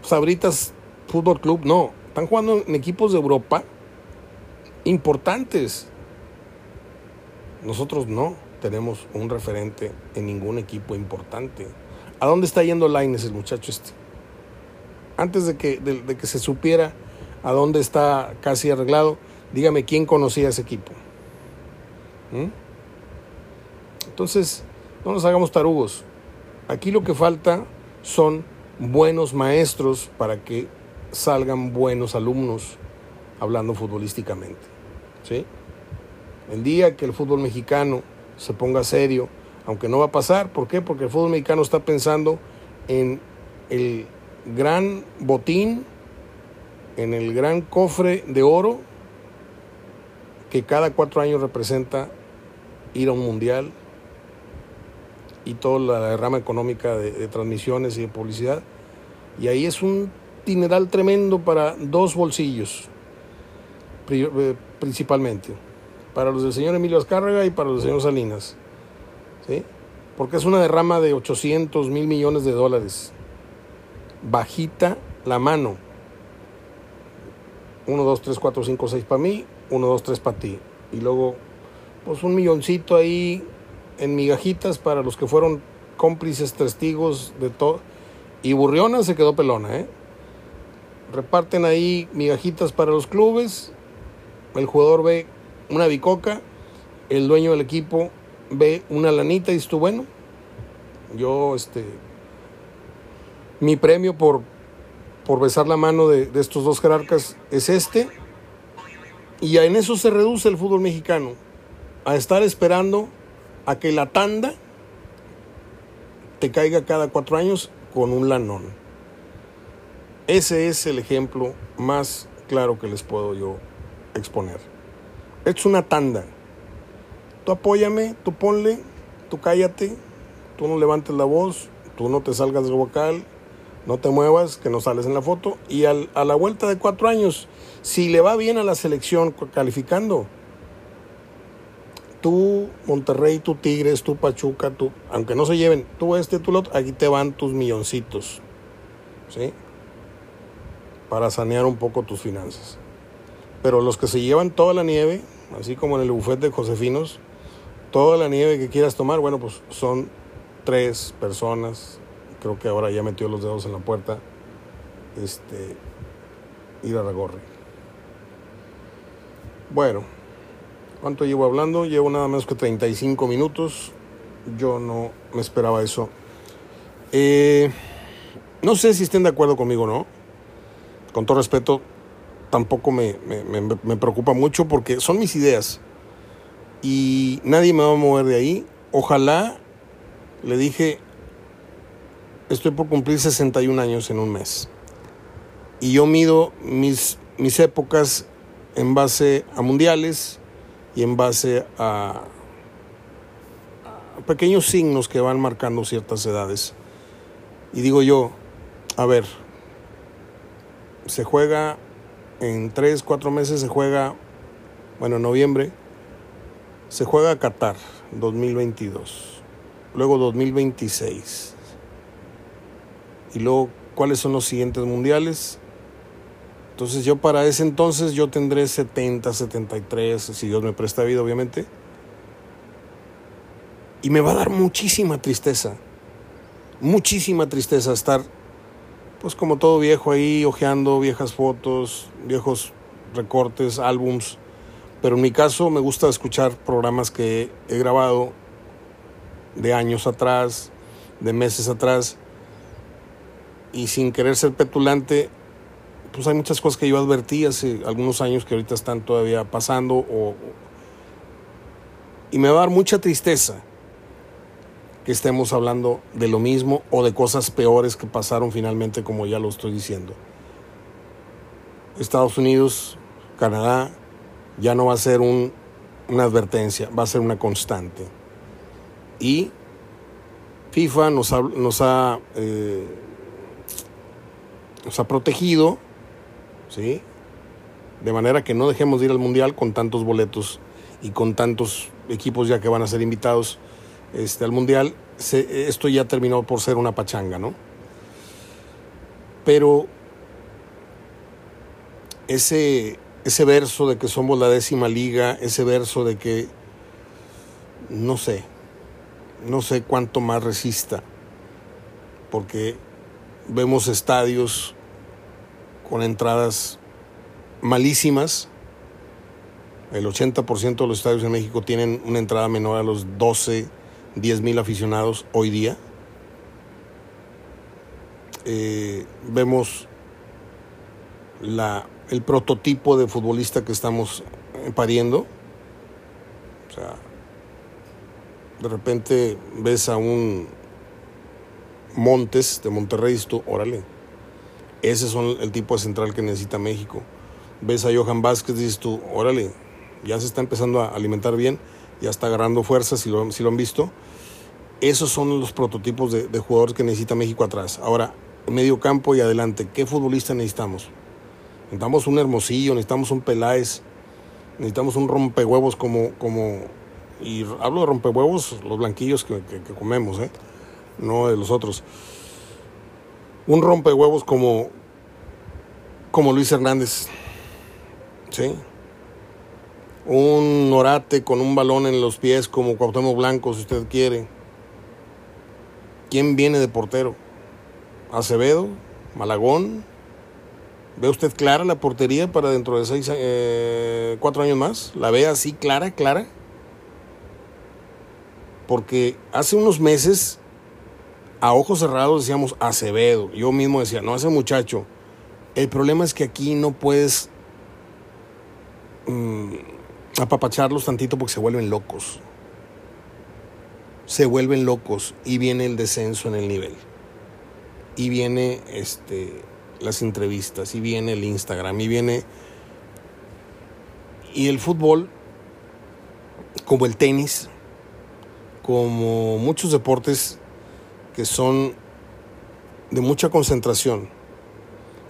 A: Sabritas Fútbol Club, no, están jugando en equipos de Europa importantes. Nosotros no tenemos un referente en ningún equipo importante. ¿A dónde está yendo Laines, el muchacho este? Antes de que, de, que se supiera a dónde está casi arreglado, dígame quién conocía ese equipo. ¿Mm? Entonces, no nos hagamos tarugos. Aquí lo que falta son buenos maestros para que salgan buenos alumnos hablando futbolísticamente. ¿sí? El día que el fútbol mexicano se ponga serio, aunque no va a pasar. ¿Por qué? Porque el fútbol mexicano está pensando en el gran botín, en el gran cofre de oro que cada cuatro años representa ir a un mundial y toda la derrama económica de, transmisiones y de publicidad. Y ahí es un dineral tremendo para dos bolsillos, eh, principalmente, para los del señor Emilio Azcárraga y para los del señor Salinas. ¿sí? Porque es una derrama de 800 mil millones de dólares. Bajita la mano. 1, 2, 3, 4, 5, 6 para mí, 1, 2, 3 para ti. Y luego, pues un milloncito ahí en migajitas para los que fueron cómplices, testigos de todo. Y Burriona se quedó pelona, ¿eh? Reparten ahí migajitas para los clubes. El jugador ve una bicoca. El dueño del equipo ve una lanita y dices tú, bueno, yo, este, mi premio por, por besar la mano de estos dos jerarcas es este. Y en eso se reduce el fútbol mexicano, a estar esperando a que la tanda te caiga cada cuatro años con un lanón. Ese es el ejemplo más claro que les puedo yo exponer. Es una tanda tú apóyame, tú ponle, tú cállate, tú no levantes la voz, tú no te salgas del vocal, no te muevas, que no sales en la foto. Y a la vuelta de cuatro años, si le va bien a la selección calificando, tú Monterrey, tú Tigres, tú Pachuca, tú, aunque no se lleven, tú este, tú lo aquí te van tus milloncitos, ¿sí? Para sanear un poco tus finanzas. Pero los que se llevan toda la nieve, así como en el buffet de Josefinos, toda la nieve que quieras tomar, bueno, pues son tres personas. Creo que ahora ya metió los dedos en la puerta. Este, ir a Ragorri. Bueno, ¿cuánto llevo hablando? Llevo nada menos que 35 minutos. Yo no me esperaba eso. Eh, no sé si estén de acuerdo conmigo o no. Con todo respeto, tampoco me, me, preocupa mucho porque son mis ideas. Y nadie me va a mover de ahí. Ojalá, le dije, estoy por cumplir 61 años en un mes. Y yo mido mis, mis épocas en base a mundiales y en base a, pequeños signos que van marcando ciertas edades. Y digo yo, a ver, se juega en tres, cuatro meses, se juega, bueno, en noviembre, se juega Qatar 2022, luego 2026. Y luego, ¿cuáles son los siguientes mundiales? Entonces yo para ese entonces yo tendré 70, 73, si Dios me presta vida, obviamente. Y me va a dar muchísima tristeza, muchísima tristeza estar, pues como todo viejo ahí, hojeando viejas fotos, viejos recortes, álbums. Pero en mi caso me gusta escuchar programas que he grabado de años atrás, de meses atrás. Y sin querer ser petulante, pues hay muchas cosas que yo advertí hace algunos años que ahorita están todavía pasando y me va a dar mucha tristeza que estemos hablando de lo mismo o de cosas peores que pasaron finalmente, como ya lo estoy diciendo. Estados Unidos, Canadá, ya no va a ser un, una advertencia, va a ser una constante. Y FIFA nos ha, nos ha, eh, nos ha protegido, ¿sí? De manera que no dejemos de ir al Mundial con tantos boletos y con tantos equipos ya que van a ser invitados este, al Mundial, esto ya terminó por ser una pachanga, ¿no? Pero ese, ese verso de que somos la décima liga, ese verso de que no sé, no sé cuánto más resista, porque vemos estadios con entradas malísimas. El 80% de los estadios en México tienen una entrada menor a los 12 10 mil aficionados hoy día. Eh, vemos la, el prototipo de futbolista que estamos pariendo. O sea, de repente ves a un Montes de Monterrey y tú, órale, ese es el tipo de central que necesita México. Ves a Johan Vázquez dices tú, órale, ya se está empezando a alimentar bien ya está agarrando lo, si lo han visto. Esos son los prototipos de, jugadores que necesita México atrás. Ahora, medio campo y adelante, ¿qué futbolista necesitamos? Necesitamos un Hermosillo, necesitamos un Peláez, necesitamos un rompehuevos como, como y hablo de rompehuevos, los blanquillos que, que, comemos, ¿eh? no de los otros. Un rompehuevos como, como Luis Hernández, ¿sí? un orate con un balón en los pies como Cuauhtémoc Blanco, si usted quiere. ¿Quién viene de portero? Acevedo, Malagón. ¿Ve usted clara la portería para dentro de seis, eh, cuatro años más? ¿La ve así clara, clara? Porque hace unos meses, a ojos cerrados decíamos Acevedo. Yo mismo decía, no, ese muchacho. El problema es que aquí no puedes... Mm, apapacharlos tantito porque se vuelven locos. Se vuelven locos y viene el descenso en el nivel. Y viene este las entrevistas y viene el Instagram y viene y el fútbol como el tenis, como muchos deportes que son de mucha concentración.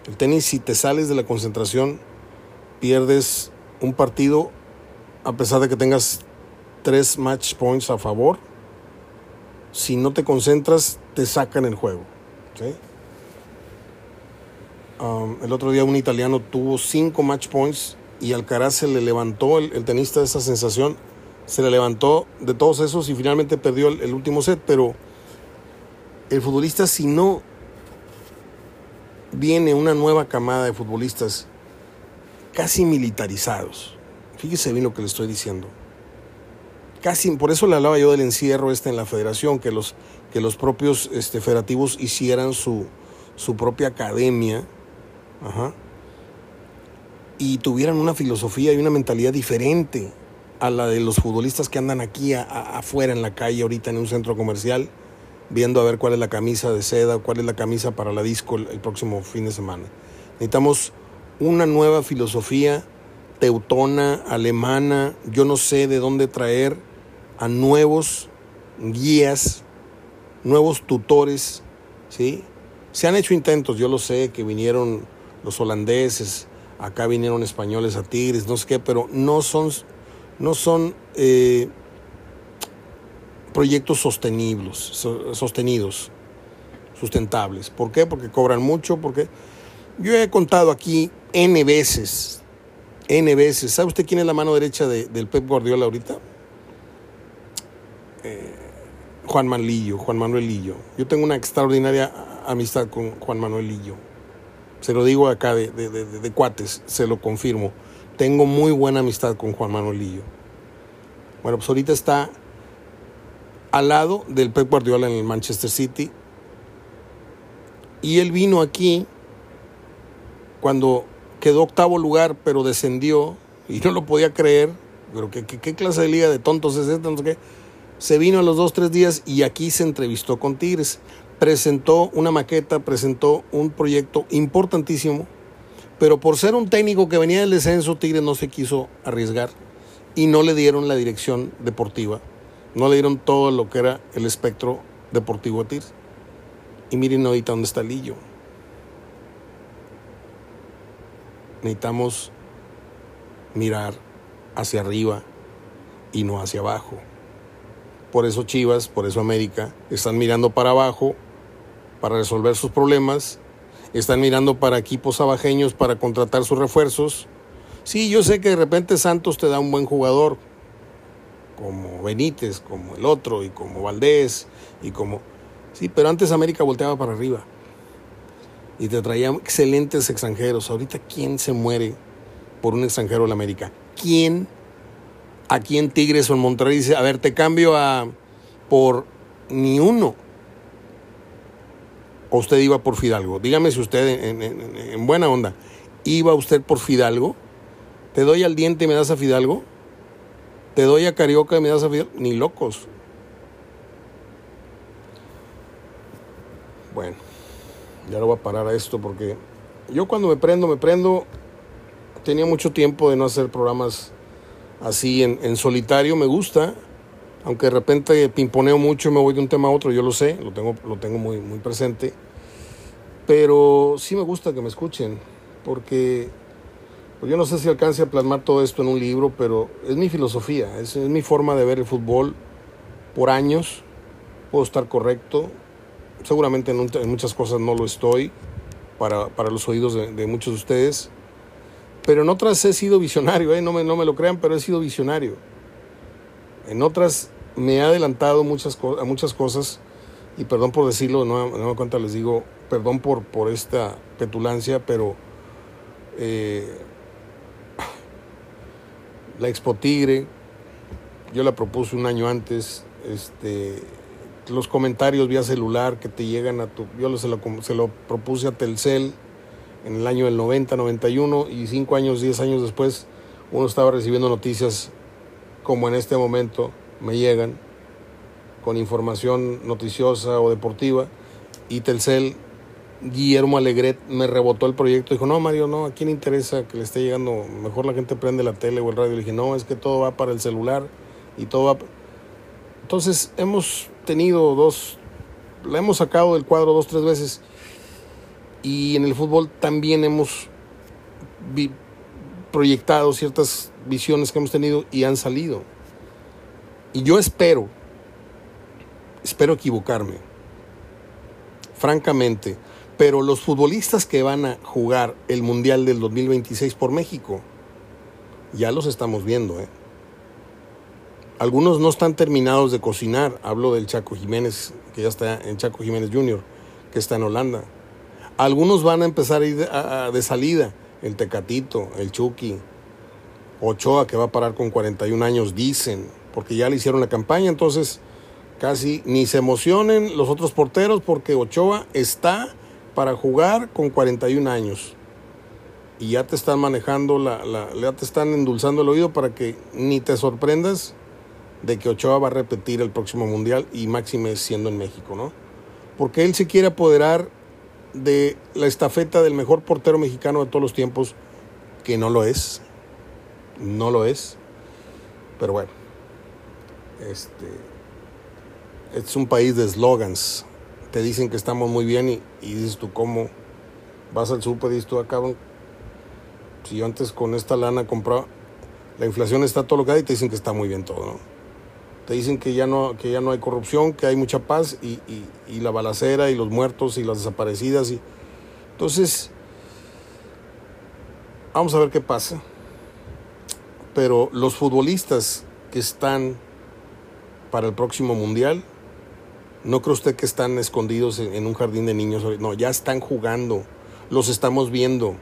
A: El tenis si te sales de la concentración pierdes un partido a pesar de que tengas tres match points a favor, si no te concentras, te sacan el juego. Um, el otro día un italiano tuvo cinco match points y Alcaraz se le levantó, el, tenista de esa sensación, se le levantó de todos esos y finalmente perdió el, último set, pero el futbolista si no viene una nueva camada de futbolistas casi militarizados, fíjese bien lo que le estoy diciendo, casi, por eso le hablaba yo del encierro este en la federación, que los, que los propios este, federativos hicieran su, su propia academia, y tuvieran una filosofía y una mentalidad diferente a la de los futbolistas que andan aquí afuera en la calle ahorita en un centro comercial viendo a ver cuál es la camisa de seda, cuál es la camisa para la disco el, próximo fin de semana. Necesitamos una nueva filosofía teutona, alemana, yo no sé de dónde traer a nuevos guías, nuevos tutores, ¿sí? Se han hecho intentos, yo lo sé, que vinieron los holandeses, acá vinieron españoles a Tigres, no sé qué, pero no son, no son eh, proyectos sostenibles, sostenidos, sustentables. ¿Por qué? Porque cobran mucho, porque yo he contado aquí N veces, N veces. ¿Sabe usted quién es la mano derecha del Pep Guardiola ahorita? Eh, Juan Manlillo, Juan Manuel Lillo. Yo tengo una extraordinaria amistad con Juan Manuel Lillo se lo digo acá de, de, cuates, se lo confirmo. Tengo muy buena amistad con Juan Manuelillo. Bueno, pues ahorita está al lado del Pep Guardiola en el Manchester City. Y él vino aquí cuando quedó octavo lugar, pero descendió y no lo podía creer. Pero ¿qué, qué, clase de liga de tontos es esta? No sé qué. Se vino a los dos, tres días y aquí se entrevistó con Tigres presentó una maqueta, presentó un proyecto importantísimo, pero por ser un técnico que venía del descenso, Tigres no se quiso arriesgar y no le dieron la dirección deportiva, no le dieron todo lo que era el espectro deportivo a. Y miren ahorita dónde está Lillo. Necesitamos mirar hacia arriba y no hacia abajo. Por eso Chivas, por eso América, están mirando para abajo para resolver sus problemas, están mirando para equipos abajeños para contratar sus refuerzos. Sí, yo sé que de repente Santos te da un buen jugador, como Benítez, como el otro, y como Valdés, y como... Sí, pero antes América volteaba para arriba y te traía excelentes extranjeros. Ahorita, ¿quién se muere por un extranjero en la América? ¿Quién aquí en Tigres o en Monterrey dice, a ver, te cambio a por ni uno? o usted iba por Fidalgo? Dígame si usted, en, buena onda, ¿iba usted por Fidalgo? ¿Te doy al diente y me das a Fidalgo? ¿Te doy a Carioca y me das a Fidalgo? Ni locos. Bueno, ya lo voy a parar a esto porque yo cuando me prendo, me prendo. Tenía mucho tiempo de no hacer programas así en, en solitario, me gusta aunque de repente pimponeo mucho y me voy de un tema a otro, yo lo sé, lo tengo, lo tengo muy, muy presente, pero sí me gusta que me escuchen, porque pues yo no sé si alcance a plasmar todo esto en un libro, pero es mi filosofía, es, mi forma de ver el fútbol por años, puedo estar correcto, seguramente en, muchas cosas no lo estoy, para, para los oídos de, muchos de ustedes, pero en otras he sido visionario, ¿eh? no, me, no me lo crean, pero he sido visionario. En otras me he adelantado muchas a muchas cosas y perdón por decirlo, no, no me cuenta, les digo, perdón por, por esta petulancia, pero eh, la Expo Tigre, yo la propuse un año antes, este, los comentarios vía celular que te llegan a tu, yo se lo, se lo propuse a Telcel en el año del 90, 91 y cinco años, diez años después, uno estaba recibiendo noticias como en este momento me llegan con información noticiosa o deportiva y Telcel Guillermo Alegret me rebotó el proyecto. Dijo, no, Mario, no, ¿a quién interesa que le esté llegando? Mejor la gente prende la tele o el radio. Le dije, no, es que todo va para el celular y todo va... Entonces, hemos tenido dos, la hemos sacado del cuadro dos, tres veces. Y en el fútbol también hemos proyectado ciertas visiones que hemos tenido y han salido. Y yo espero, espero equivocarme, francamente, pero los futbolistas que van a jugar el Mundial del 2026 por México Ya los estamos viendo, ¿eh? Algunos no están terminados de cocinar. Hablo del Chaco Jiménez, que ya está en Chaco Jiménez Jr., que está en Holanda. Algunos van a empezar a ir de, salida. El Tecatito, el Chucky, Ochoa, que va a parar con 41 años, dicen, porque ya le hicieron la campaña. Entonces, casi ni se emocionen los otros porteros, porque Ochoa está para jugar con 41 años. Y ya te están manejando, la, la, ya te están endulzando el oído para que ni te sorprendas de que Ochoa va a repetir el próximo mundial y máxime siendo en México, ¿no? Porque él se quiere apoderar de la estafeta del mejor portero mexicano de todos los tiempos, que no lo es, no lo es, pero bueno, este, es un país de slogans, te dicen que estamos muy bien y, dices tú, ¿cómo? Vas al súper y dices tú, acá, ah, si yo antes con esta lana compraba, la inflación está todo lo que hay y te dicen que está muy bien todo, ¿no? te dicen que ya no, que ya no hay corrupción, que hay mucha paz y, la balacera y los muertos y las desaparecidas. Y... Entonces, vamos a ver qué pasa. Pero los futbolistas que están para el próximo mundial, no cree usted que están escondidos en, un jardín de niños. No, ya están jugando. Los estamos viendo.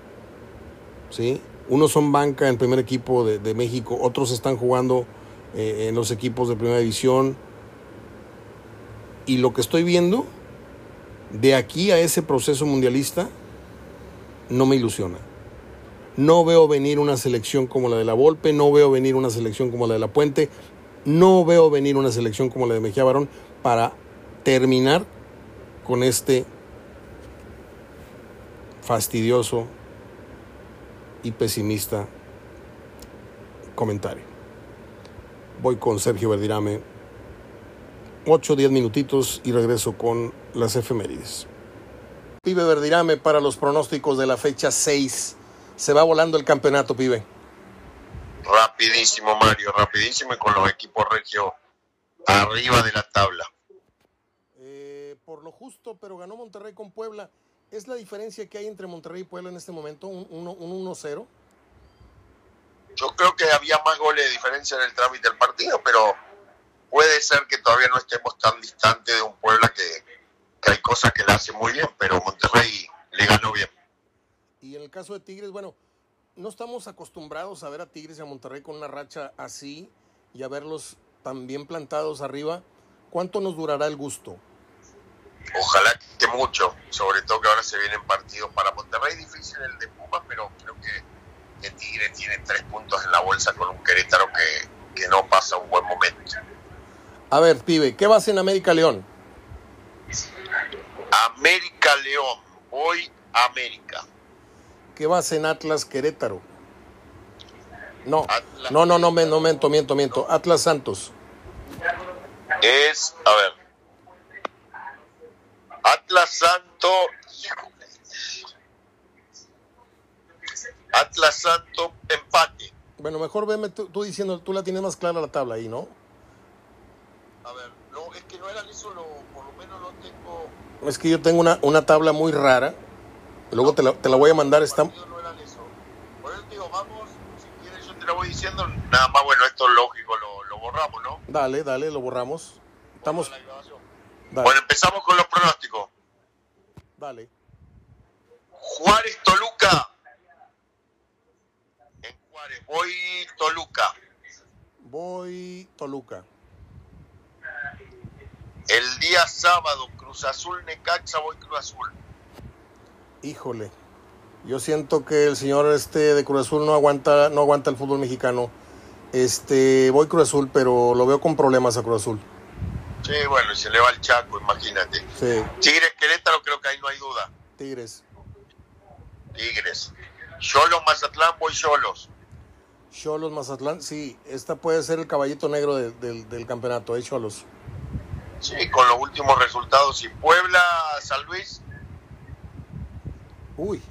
A: ¿Sí? Unos son banca en primer equipo de, de México, otros están jugando eh, en los equipos de primera división. Y lo que estoy viendo de aquí a ese proceso mundialista no me ilusiona. No veo venir una selección como la de la Volpe, no veo venir una selección como la de la Puente, no veo venir una selección como la de Mejía Barón para terminar con este fastidioso y pesimista comentario. Voy con Sergio Verdirame. 8 o 10 minutitos y regreso con las efemérides. Pibe Verdirame para los pronósticos de la fecha 6. Se va volando el campeonato, pibe.
B: Rapidísimo, Mario, rapidísimo y con los equipos regio arriba de la tabla.
A: Por lo justo, pero ganó Monterrey con Puebla. ¿Es la diferencia que hay entre Monterrey y Puebla en este momento? ¿Un 1-0?
B: Yo creo que había más goles de diferencia en el trámite del partido, pero puede ser que todavía no estemos tan distantes de un Puebla que, hay cosas que le hace muy bien, pero Monterrey le ganó bien.
A: Y en el caso de Tigres, bueno, no estamos acostumbrados a ver a Tigres y a Monterrey con una racha así y a verlos tan bien plantados arriba. ¿Cuánto nos durará el gusto?
B: Ojalá que mucho, sobre todo que ahora se vienen partidos para Monterrey, difícil el de Pumas, pero creo que que Tigre tiene tres puntos en la bolsa con un Querétaro que, no pasa un buen momento.
A: A ver, pibe, ¿qué vas en América León?
B: América León, hoy América.
A: ¿Qué vas en Atlas Querétaro? No, no, no, no, me, no miento, miento, miento. Atlas Santos.
B: Es, a ver. Atlas Santos Atlas Santo, empate.
A: Bueno, mejor veme tú, diciendo, tú la tienes más clara la tabla ahí, ¿no?
B: A ver, no, es que no era eso, lo, por lo menos no tengo...
A: Es que yo tengo una, una tabla muy rara, luego te, la, te, la, voy a mandar, está...
B: No. Por eso digo, vamos, si quieres yo te la voy diciendo, nada más, bueno, esto es lógico, lo, lo borramos, ¿no?
A: Dale, dale, lo borramos. Estamos...
B: Bueno, empezamos con los pronósticos.
A: Dale.
B: Juárez Toluca voy Toluca.
A: Voy Toluca.
B: El día sábado, Cruz Azul Necaxa, voy Cruz Azul.
A: Híjole. Yo siento que el señor este de Cruz Azul no aguanta, no aguanta el fútbol mexicano. Este, voy Cruz Azul, pero lo veo con problemas a Cruz Azul.
B: Sí, bueno, y se le va el Chaco, imagínate.
A: Sí.
B: Tigres Querétaro, creo que ahí no hay duda.
A: Tigres.
B: Tigres. Cholos Mazatlán, voy Cholos.
A: Cholos Mazatlán, sí, esta puede ser el caballito negro del campeonato, ¿eh, Cholos?
B: Sí, con los últimos resultados. Y Puebla, San Luis.
A: Uy.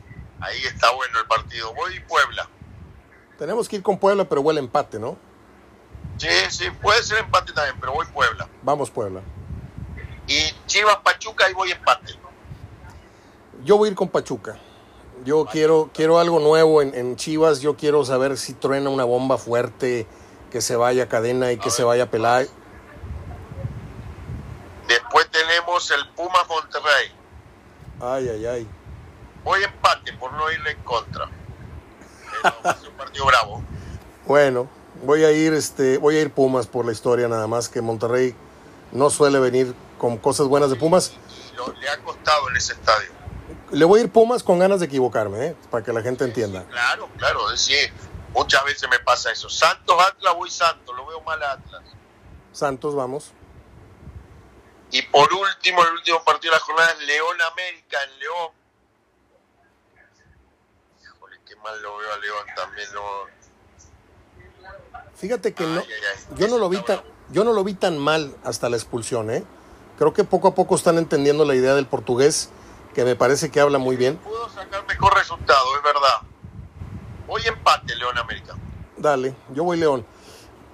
B: Ahí está bueno el partido. Voy Puebla.
A: Tenemos que ir con Puebla, pero huele empate, ¿no?
B: Sí, sí, puede ser empate también, pero voy Puebla.
A: Vamos Puebla.
B: Y Chivas Pachuca, ahí voy empate.
A: Yo voy a ir con Pachuca. Yo quiero, quiero algo nuevo en, en Chivas. Yo quiero saber si truena una bomba fuerte, que se vaya Cadena y que se vaya Pelay.
B: Después tenemos el Pumas Monterrey.
A: Ay, ay, ay.
B: Voy empate por no irle en contra. <laughs> Pero a ser un partido bravo.
A: Bueno, voy a ir, este, voy a ir Pumas por la historia nada más que Monterrey no suele venir con cosas buenas de Pumas.
B: Y lo- le ha costado en ese estadio.
A: Le voy a ir Pumas con ganas de equivocarme, ¿eh? para que la gente entienda.
B: Claro, claro, es decir, muchas veces me pasa eso. Santos Atlas, voy Santos, lo veo mal a Atlas.
A: Santos, vamos.
B: Y por último, el último partido de la jornada es León América en León. Híjole, qué mal lo veo a León también. No...
A: Fíjate que no, yo no lo vi
B: Está
A: tan,
B: bravo.
A: yo no lo vi tan mal hasta la expulsión, ¿eh? Creo que poco a poco están entendiendo la idea del portugués, que me parece que habla muy bien.
B: Pudo sacar mejor resultado, es verdad. Hoy empate León América.
A: Dale, yo voy León.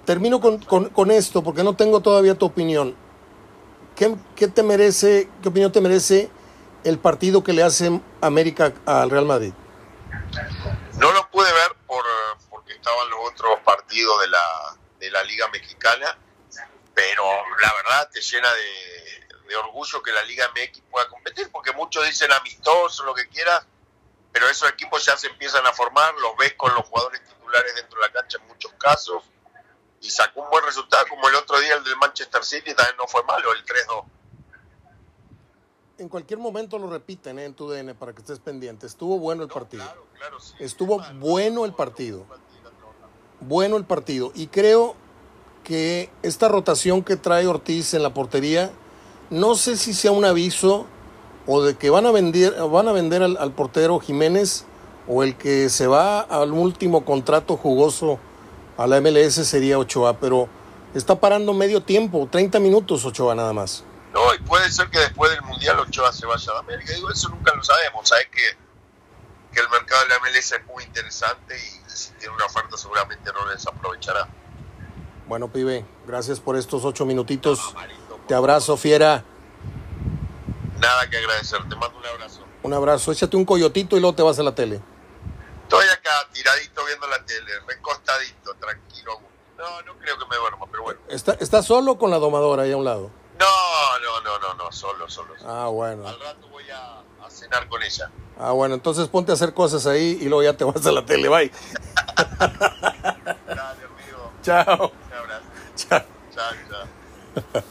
A: Termino con, con- con esto porque no tengo todavía tu opinión. ¿Qué, qué te merece, qué opinión te merece el partido que le hace América al Real Madrid?
B: No lo pude ver estaban los otros partidos de la, de la Liga Mexicana, pero la verdad te llena de, de orgullo que la Liga MX pueda competir, porque muchos dicen amistoso, lo que quieras, pero esos equipos ya se empiezan a formar, los ves con los jugadores titulares dentro de la cancha en muchos casos, y sacó un buen resultado, como el otro día el del Manchester City, también no fue malo, el 3-2.
A: En cualquier momento lo repiten ¿eh? en tu DN para que estés pendiente. Estuvo bueno el partido.
B: Claro, claro, sí.
A: Estuvo bueno el partido. Bueno el partido. Y creo que esta rotación que trae Ortiz en la portería, no sé si sea un aviso o de que van a vender, van a vender al, portero Jiménez o el que se va al último contrato jugoso a la MLS sería Ochoa, pero está parando medio tiempo, 30 minutos Ochoa nada más.
B: No, y puede ser que después del Mundial Ochoa se vaya a América. Digo, eso nunca lo sabemos. Sabes que, que el mercado de la MLS es muy interesante y tiene una oferta seguramente no la desaprovechará.
A: Bueno, pibe, gracias por estos ocho minutitos.
B: Marito,
A: Te abrazo, fiera.
B: Nada que agradecer. Te mando un abrazo.
A: Un abrazo. Échate un coyotito y luego te vas a la tele.
B: Estoy acá tiradito viendo la tele, recostadito, tranquilo. No, no creo que me duerma, pero bueno.
A: ¿Está, está solo con la domadora ahí a un lado?
B: No, no, no, no, no, solo, solo. solo.
A: Ah, bueno.
B: Al rato voy a, a cenar con ella.
A: Ah, bueno, entonces ponte a hacer cosas ahí y luego ya te vas a la tele. Bye. <laughs> Chao. Chao,
B: chao.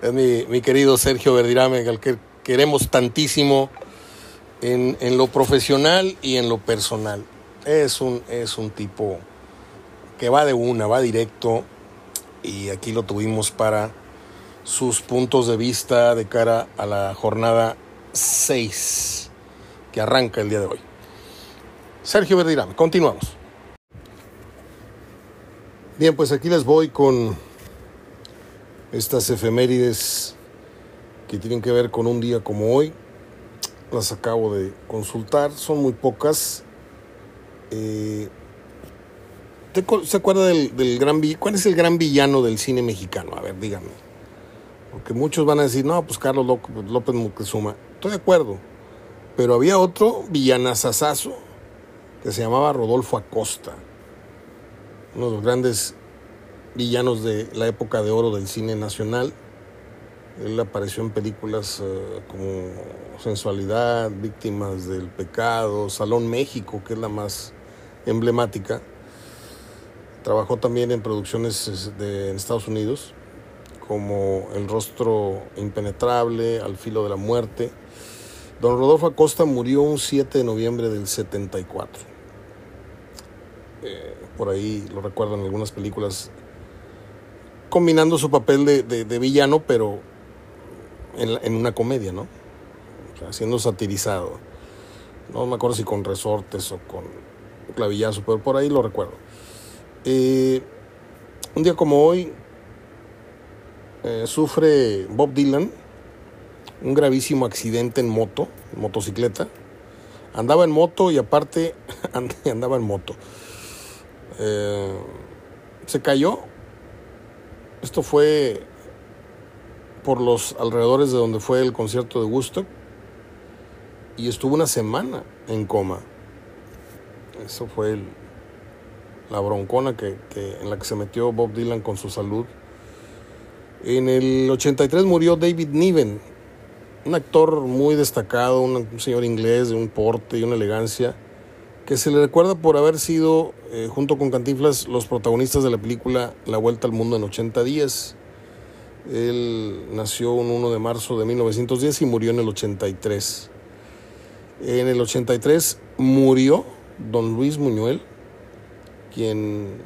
A: Es mi, mi querido Sergio Verdirame, al que queremos tantísimo en, en lo profesional y en lo personal. Es un, es un tipo que va de una, va directo y aquí lo tuvimos para sus puntos de vista de cara a la jornada 6 que arranca el día de hoy. Sergio Verdirame, continuamos. Bien, pues aquí les voy con estas efemérides que tienen que ver con un día como hoy. Las acabo de consultar, son muy pocas. Eh, ¿te acu- ¿Se acuerda del, del gran vi- ¿Cuál es el gran villano del cine mexicano? A ver, díganme. Porque muchos van a decir, no, pues Carlos López, López Moctezuma. Estoy de acuerdo. Pero había otro villanazazazo que se llamaba Rodolfo Acosta. Uno de los grandes villanos de la época de oro del cine nacional. Él apareció en películas eh, como Sensualidad, Víctimas del Pecado, Salón México, que es la más emblemática. Trabajó también en producciones es, de, en Estados Unidos, como El rostro impenetrable, Al filo de la muerte. Don Rodolfo Acosta murió un 7 de noviembre del 74. Eh, por ahí lo recuerdo en algunas películas combinando su papel de, de- villano, pero en, en una comedia, ¿no? O sea, siendo satirizado. No me acuerdo si con resortes o con clavillazo, pero por ahí lo recuerdo. Eh, un día como hoy eh, sufre Bob Dylan un gravísimo accidente en moto, motocicleta. Andaba en moto y aparte <laughs> and- andaba en moto. Eh, se cayó. Esto fue por los alrededores de donde fue el concierto de Woodstock. y estuvo una semana en coma. Eso fue la broncona que, en la que se metió Bob Dylan con su salud. En el 83 murió David Niven, un actor muy destacado, un señor inglés de un porte y una elegancia, que se le recuerda por haber sido, eh, junto con Cantinflas, los protagonistas de la película La Vuelta al Mundo en 80 días. Él nació un 1 de marzo de 1910 y murió en el 83. En el 83 murió don Luis Muñuel, quien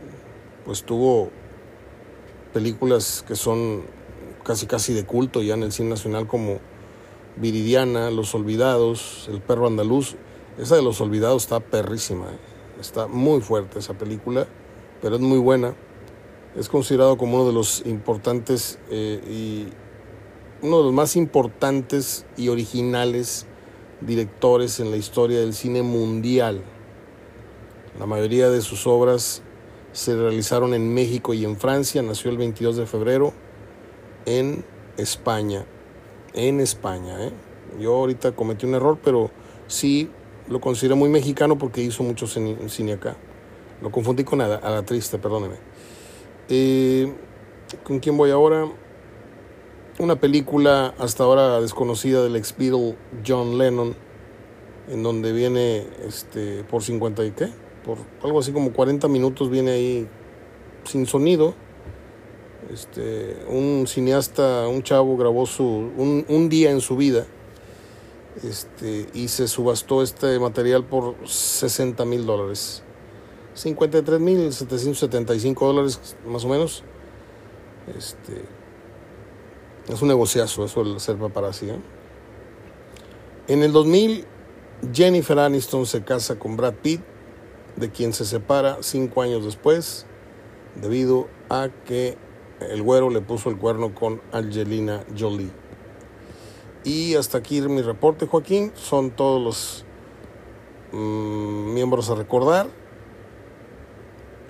A: pues tuvo películas que son casi casi de culto ya en el cine nacional como Viridiana, Los Olvidados, El Perro Andaluz. Esa de Los Olvidados está perrísima, ¿eh? está muy fuerte esa película, pero es muy buena. Es considerado como uno de los importantes eh, y uno de los más importantes y originales directores en la historia del cine mundial. La mayoría de sus obras se realizaron en México y en Francia. Nació el 22 de febrero en España. En España. ¿eh? Yo ahorita cometí un error, pero sí lo considero muy mexicano porque hizo mucho cine, acá. Lo confundí con a, la triste, perdóneme. Eh, ¿Con quién voy ahora? una película hasta ahora desconocida del ex Beatle John Lennon, en donde viene este, por 50 y qué, por algo así como 40 minutos viene ahí sin sonido. Este, un cineasta, un chavo grabó su, un, día en su vida este, y se subastó este material por 60 mil dólares. 53 mil 775 dólares más o menos. Este, es un negociazo eso el ser paparazzi. ¿eh? En el 2000, Jennifer Aniston se casa con Brad Pitt, de quien se separa cinco años después, debido a que el güero le puso el cuerno con Angelina Jolie. Y hasta aquí mi reporte, Joaquín. Son todos los mm, miembros a recordar.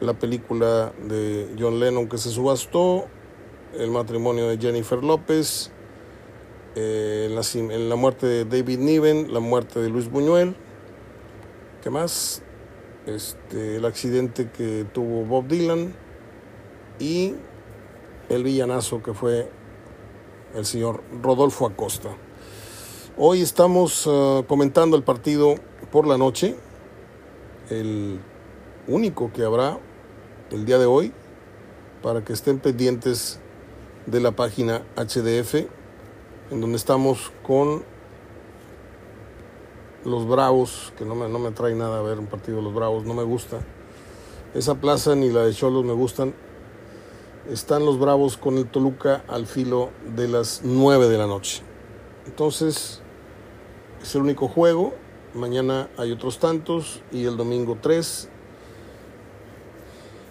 A: La película de John Lennon que se subastó, el matrimonio de Jennifer López, eh, la, muerte de David Niven, la muerte de Luis Buñuel, ¿qué más? Este, el accidente que tuvo Bob Dylan y el villanazo que fue el señor Rodolfo Acosta. Hoy estamos uh, comentando el partido por la noche, el único que habrá el día de hoy, para que estén pendientes de la página HDF, en donde estamos con los Bravos, que no me, no me trae nada a ver un partido de los Bravos, no me gusta. Esa plaza ni la de Cholos me gustan. Están los Bravos con el Toluca al filo de las 9 de la noche. Entonces, es el único juego. Mañana hay otros tantos y el domingo tres.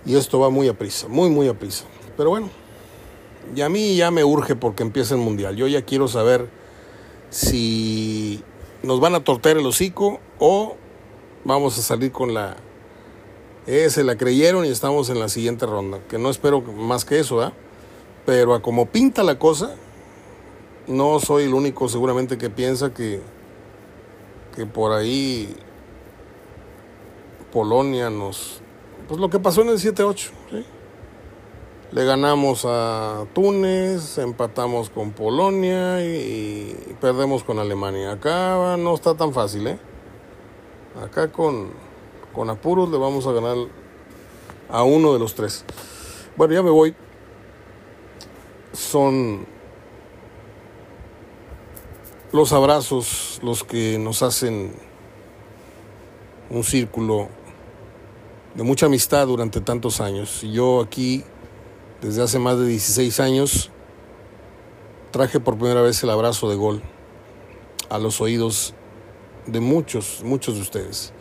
A: Y esto va muy a prisa, muy, muy a prisa. Pero bueno, y a mí ya me urge porque empieza el mundial. Yo ya quiero saber si nos van a torter el hocico o vamos a salir con la. Eh, se la creyeron y estamos en la siguiente ronda. Que no espero más que eso, ¿ah? Pero a como pinta la cosa, no soy el único seguramente que piensa que, que por ahí Polonia nos. Pues lo que pasó en el 7-8, ¿sí? Le ganamos a Túnez, empatamos con Polonia y, perdemos con Alemania. Acá no está tan fácil, ¿eh? Acá con, con apuros le vamos a ganar a uno de los tres. Bueno, ya me voy. Son los abrazos los que nos hacen un círculo de mucha amistad durante tantos años. Yo aquí desde hace más de 16 años traje por primera vez el abrazo de gol a los oídos de muchos, muchos de ustedes.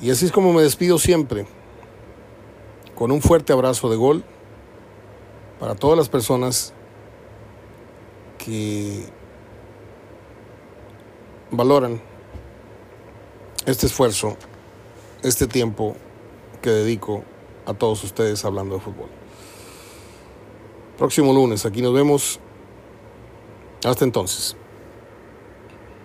A: Y así es como me despido siempre, con un fuerte abrazo de gol para todas las personas que valoran este esfuerzo, este tiempo que dedico a todos ustedes hablando de fútbol próximo lunes. Aquí nos vemos. Hasta entonces.